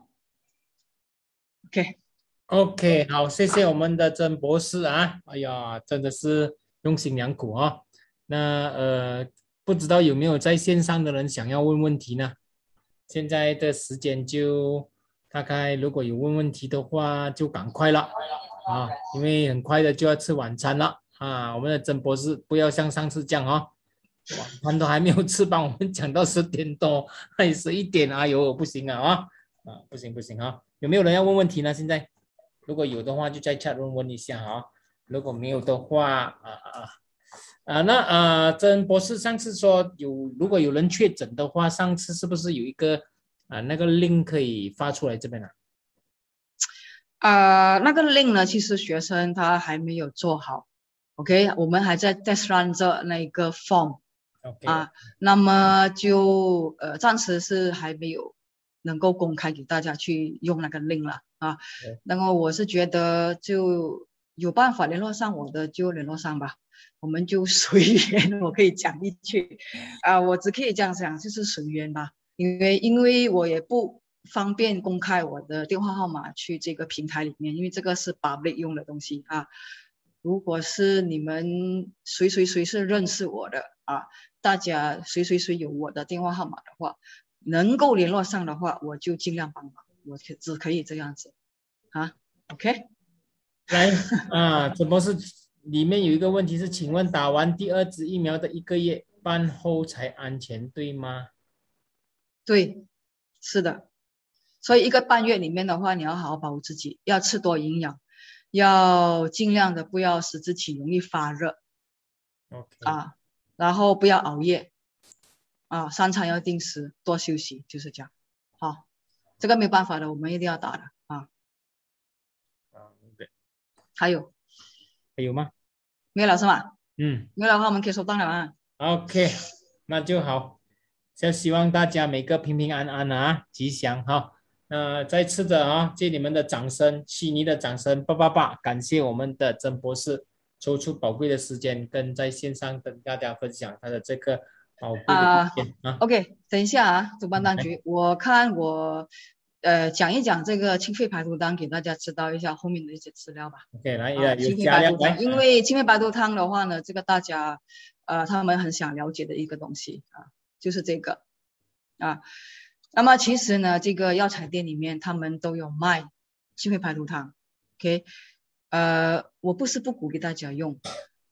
S2: OK，OK，好，谢谢我们的曾博士啊。哎呀，真的是用心良苦啊。那呃，不知道有没有在线上的人想要问问题呢？现在的时间就大概，如果有问问题的话，就赶快了啊，因为很快的就要吃晚餐了啊。我们的曾博士不要像上次这样哦，晚餐都还没有吃，帮我们讲到十点多，还十一点，哎呦，不行啊啊啊，不行不行啊！有没有人要问问题呢？现在如果有的话，就在 chat room 问一下啊。如果没有的话，啊啊啊，那啊，曾博士上次说有，如果有人确诊的话，上次是不是有一个啊那个 link 可以发出来这边呢？
S1: 啊，那个 link 呢，其实学生他还没有做好，OK，我们还在 test run 着那个 form，OK，啊，那么就呃暂时是还没有能够公开给大家去用那个 link 了啊。那么我是觉得就有办法联络上我的就联络上吧。我们就随 [LAUGHS] 缘，我可以讲一句，啊，我只可以这样讲，就是随缘吧。因为因为我也不方便公开我的电话号码去这个平台里面，因为这个是 public 用的东西啊。如果是你们谁谁谁是认识我的啊，大家谁谁谁有我的电话号码的话，能够联络上的话，我就尽量帮忙。我只可以这样子啊。OK，
S2: 来啊，怎么是里面有一个问题是，请问打完第二支疫苗的一个月半后才安全，对吗？
S1: 对，是的。所以一个半月里面的话，你要好好保护自己，要吃多营养，要尽量的不要使自己容易发热。
S2: OK
S1: 啊，然后不要熬夜，啊，三餐要定时，多休息，就是这样。好，这个没办法的，我们一定要打的啊。
S2: 啊，对，
S1: 还有
S2: 还有吗？
S1: 没有了是吗？
S2: 嗯
S1: 没有的话，我们可以收档了啊。
S2: ，OK，那就好。就希望大家每个平平安安啊，吉祥哈。那再次的啊，借你们的掌声，悉尼的掌声，叭叭叭！感谢我们的曾博士抽出宝贵的时间，跟在线上跟大家分享他的这个宝贵的
S1: 啊
S2: 意见啊。
S1: OK，等一下啊，主办当局，我看我呃讲一讲这个清肺排毒汤，给大家知道一下后面的一些资料吧。
S2: OK，来，
S1: 啊，
S2: 有
S1: 清肺
S2: 加料来
S1: 白肚汤，，因为清肺排毒汤的话呢，这个大家呃他们很想了解的一个东西啊，就是这个啊。那么其实呢，这个药材店里面他们都有卖清肺排毒汤，OK，呃，我不是不鼓励大家用，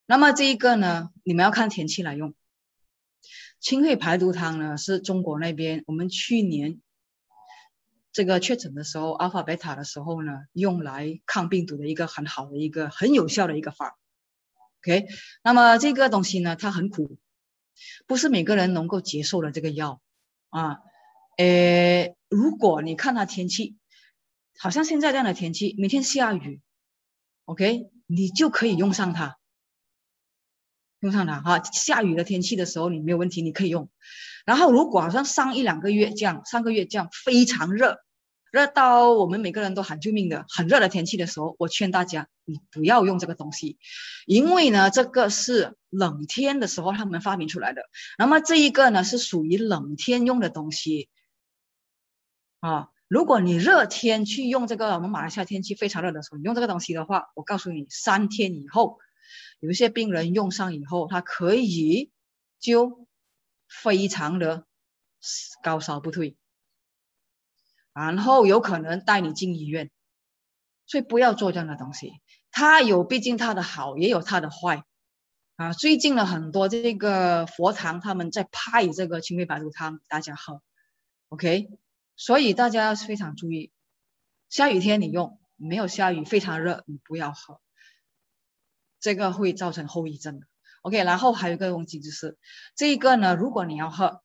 S1: 那么这一个呢，你们要看天气来用。清肺排毒汤呢，是中国那边我们去年这个确诊的时候，阿尔法贝塔的时候呢，用来抗病毒的一个很好的一个很有效的一个法。OK，那么这个东西呢，它很苦，不是每个人能够接受的这个药啊。呃，如果你看它天气，好像现在这样的天气，每天下雨，OK，你就可以用上它。用上它哈，下雨的天气的时候你没有问题，你可以用。然后如果好像上一两个月这样，上个月这样非常热，热到我们每个人都喊救命的很热的天气的时候，我劝大家你不要用这个东西，因为呢这个是冷天的时候他们发明出来的。那么这一个呢是属于冷天用的东西啊。如果你热天去用这个，我们马来西亚天气非常热的时候，你用这个东西的话，我告诉你，三天以后。有一些病人用上以后，他可以就非常的高烧不退，然后有可能带你进医院，所以不要做这样的东西。它有，毕竟它的好，也有它的坏啊。最近呢，很多这个佛堂他们在派这个清肺白术汤大家喝，OK，所以大家要非常注意，下雨天你用，没有下雨非常热你不要喝。这个会造成后遗症的。OK，然后还有一个东西就是这一个呢，如果你要喝，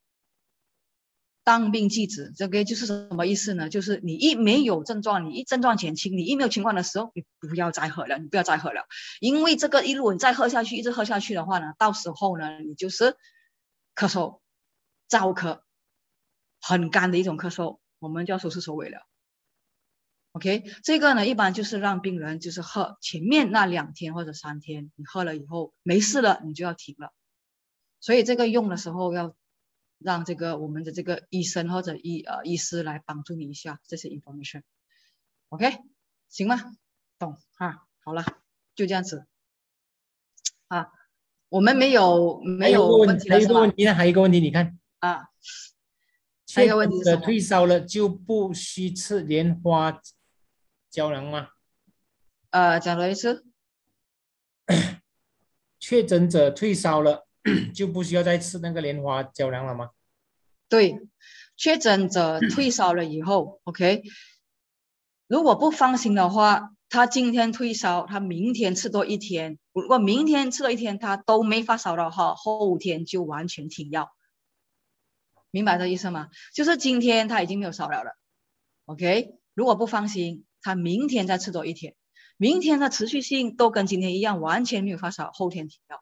S1: 当病即止，这个就是什么意思呢？就是你一没有症状，你一症状减轻，你一没有情况的时候，你不要再喝了，你不要再喝了，因为这个一路你再喝下去，一直喝下去的话呢，到时候呢，你就是咳嗽、燥咳，很干的一种咳嗽，我们就要收拾收尾了。OK，这个呢，一般就是让病人就是喝前面那两天或者三天，你喝了以后没事了，你就要停了。所以这个用的时候要让这个我们的这个医生或者医呃医师来帮助你一下这些 information。OK，行吗？懂哈？好了，就这样子啊。我们没有没有问题
S2: 还
S1: 了是吧
S2: 有一个问？题呢，还有一个问题，你看，
S1: 啊，还有一个问题是
S2: 退烧了就不需吃莲花胶囊吗？
S1: 呃，讲了一次，[COUGHS]
S2: 确诊者退烧了 [COUGHS] 就不需要再吃那个莲花胶囊了吗？
S1: 对，确诊者退烧了以后，[COUGHS] OK，如果不放心的话，他今天退烧，他明天吃多一天。如果明天吃了一天他都没发烧的话，后天就完全停药。明白这意思吗？就是今天他已经没有烧了了，OK。如果不放心，他明天再吃多一天，明天的持续性都跟今天一样，完全没有发烧，后天停药。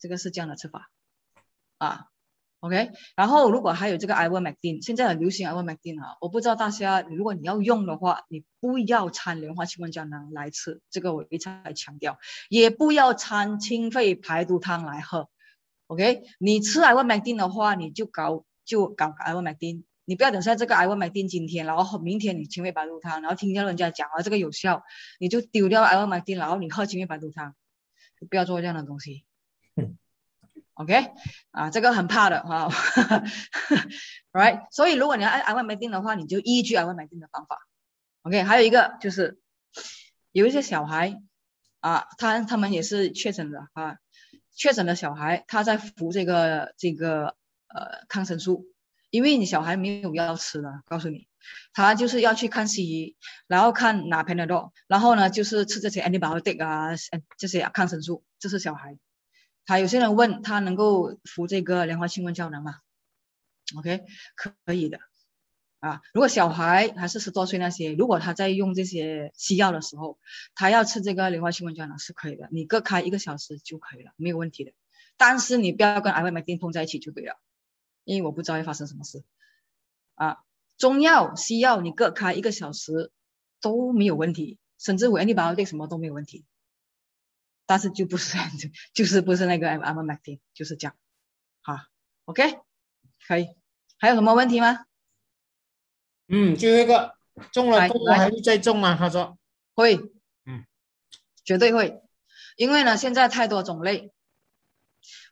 S1: 这个是这样的吃法啊。OK，然后如果还有这个 ivermectin，现在很流行 ivermectin 啊，我不知道大家如果你要用的话，你不要掺莲花清瘟胶囊来吃，这个我一再强调，也不要掺清肺排毒汤来喝。OK，你吃 ivermectin 的话，你就搞就搞 ivermectin，你不要等下这个 ivermectin 今天，然后明天你清肺排毒汤，然后听见人家讲啊这个有效，你就丢掉 ivermectin，然后你喝清肺排毒汤，不要做这样的东西。[LAUGHS] OK，啊，这个很怕的哈、[LAUGHS] right？所以如果你要按安慰美定的话，你就依据安慰美定的方法。OK，还有一个就是有一些小孩啊，他他们也是确诊的啊，确诊的小孩他在服这个这个呃抗生素，因为你小孩没有药吃了，告诉你，他就是要去看西医，然后看拿 Panadol，然后呢就是吃这些 antibiotic 啊，这些抗生素，这是小孩。他有些人问他能够服这个莲花清瘟胶囊吗？OK，可以的。啊，如果小孩还是十多岁那些，如果他在用这些西药的时候，他要吃这个莲花清瘟胶囊是可以的，你各开一个小时就可以了，没有问题的。但是你不要跟艾维麦丁碰在一起就对了，因为我不知道会发生什么事。啊，中药、西药你各开一个小时都没有问题，甚至我 a n t i b t c 什么都没有问题。但是就不是，[LAUGHS] 就是不是那个艾维麦丁，就是这样。好，OK，可以。还有什么问题吗？
S2: 嗯，最后一个中了，中了还会再中吗？他说
S1: 会，
S2: 嗯，
S1: 绝对会，因为呢，现在太多种类，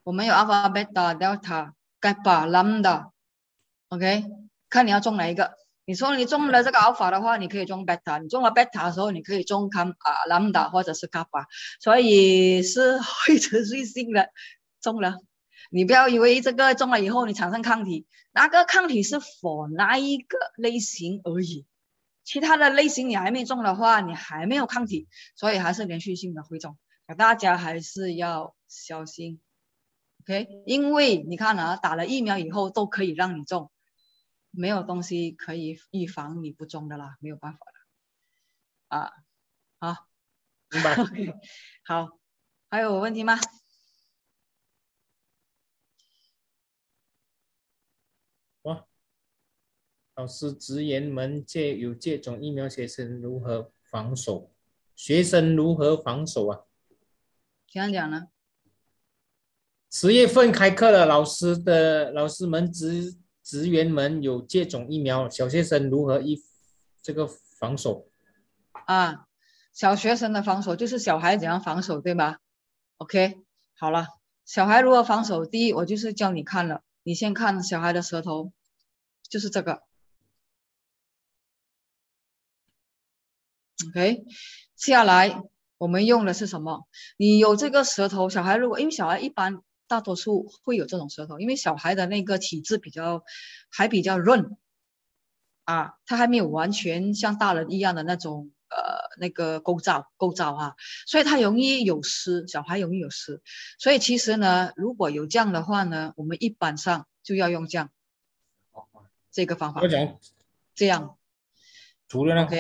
S1: 我们有 alpha、beta、delta、gamma、lambda，OK，看你要中哪一个。你说你中了这个 alpha 的话，你可以中 beta；你中了 beta 的时候，你可以中 cam 啊 lambda 或者是 kappa，所以是会持续性的。中了。你不要以为这个中了以后你产生抗体，那个抗体是否那一个类型而已，其他的类型你还没中的话，你还没有抗体，所以还是连续性的会中，大家还是要小心，OK？因为你看啊，打了疫苗以后都可以让你中，没有东西可以预防你不中的啦，没有办法的，啊，好，
S2: 明白，[LAUGHS]
S1: 好，还有问题吗？
S2: 哇老师，直言们借有接种疫苗，学生如何防守？学生如何防守啊？
S1: 怎样讲呢？
S2: 十月份开课了，老师的老师们职职员们有接种疫苗，小学生如何一这个防守？
S1: 啊，小学生的防守就是小孩怎样防守，对吧？OK，好了，小孩如何防守？第一，我就是教你看了，你先看小孩的舌头，就是这个。OK，下来我们用的是什么？你有这个舌头，小孩如果因为小孩一般大多数会有这种舌头，因为小孩的那个体质比较还比较润啊，他还没有完全像大人一样的那种呃那个构造构造啊，所以他容易有湿，小孩容易有湿，所以其实呢，如果有这样的话呢，我们一般上就要用这样这个方法，这样
S2: 除了那个。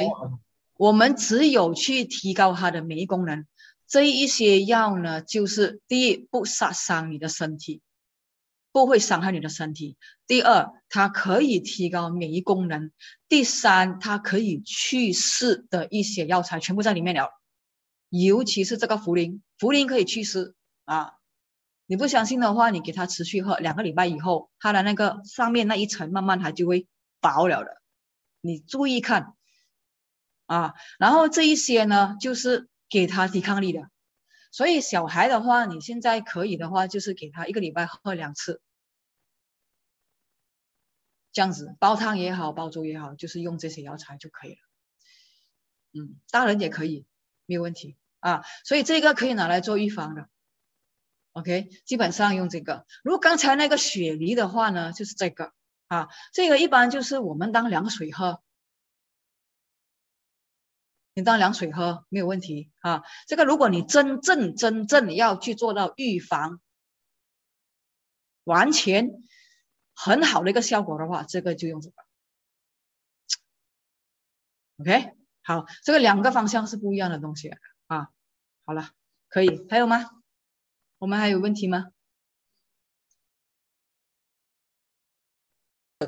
S1: 我们只有去提高他的免疫功能，这一些药呢，就是第一不杀伤你的身体，不会伤害你的身体；第二，它可以提高免疫功能；第三，它可以去湿的一些药材全部在里面了，尤其是这个茯苓，茯苓可以祛湿啊。你不相信的话，你给它持续喝两个礼拜以后，它的那个上面那一层慢慢它就会薄了的，你注意看。啊，然后这一些呢，就是给他抵抗力的。所以小孩的话，你现在可以的话，就是给他一个礼拜喝两次，这样子煲汤也好，煲粥也好，就是用这些药材就可以了。嗯，大人也可以，没有问题啊。所以这个可以拿来做预防的。OK，基本上用这个。如果刚才那个雪梨的话呢，就是这个啊，这个一般就是我们当凉水喝。你当凉水喝没有问题啊。这个如果你真正真正要去做到预防，完全很好的一个效果的话，这个就用这个。OK，好，这个两个方向是不一样的东西啊。好了，可以，还有吗？我们还有问题吗？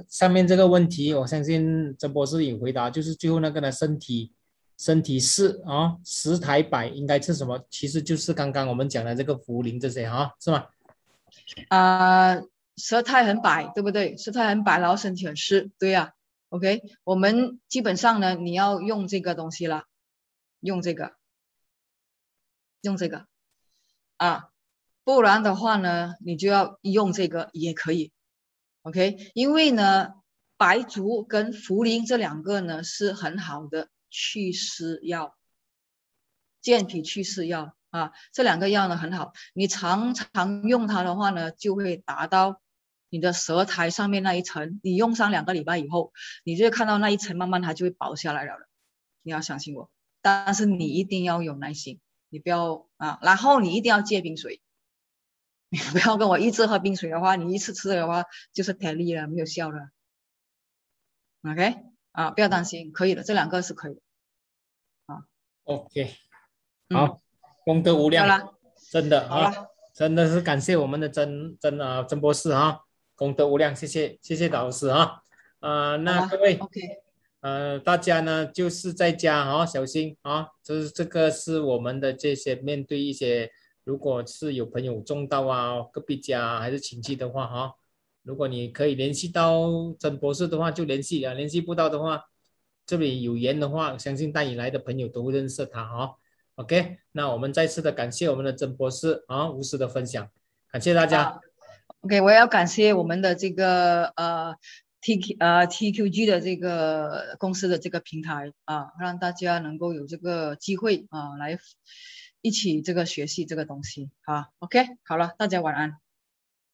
S2: 上面这个问题，我相信曾博士有回答，就是最后那个呢，身体。身体是啊，十台百应该是什么？其实就是刚刚我们讲的这个茯苓这些哈，是吗？
S1: 啊，舌苔很白，对不对？舌苔很白，然后身体很湿，对呀。OK，我们基本上呢，你要用这个东西了，用这个，用这个啊，不然的话呢，你就要用这个也可以。OK，因为呢，白术跟茯苓这两个呢是很好的。祛湿药健脾祛湿药啊，这两个药呢很好，你常常用它的话呢，就会达到你的舌苔上面那一层，你用上两个礼拜以后，你就会看到那一层慢慢它就会薄下来了，你要相信我，但是你一定要有耐心，你不要啊，然后你一定要戒冰水，[LAUGHS] 你不要跟我一直喝冰水的话，你一次吃的话就是太腻了，没有效的，OK？啊，不要担心，可以的，这两个是可以的。
S2: 啊 OK，好，功德无量，真的
S1: 啊，
S2: 真的是感谢我们的曾曾啊曾博士啊，功德无量，谢谢谢谢导师啊，啊，那各位
S1: ，OK，
S2: 呃，大家呢就是在家啊，小心啊，就是这个是我们的这些面对一些，如果是有朋友中到啊，隔壁家还是亲戚的话哈，如果你可以联系到曾博士的话就联系啊，联系不到的话。这里有缘的话，相信带你来的朋友都会认识他哈。OK，那我们再次的感谢我们的曾博士啊无私的分享，感谢大家。
S1: OK，我也要感谢我们的这个呃 TQ 呃 TQG 的这个公司的这个平台啊，让大家能够有这个机会啊来一起这个学习这个东西啊。OK，好了，大家晚安。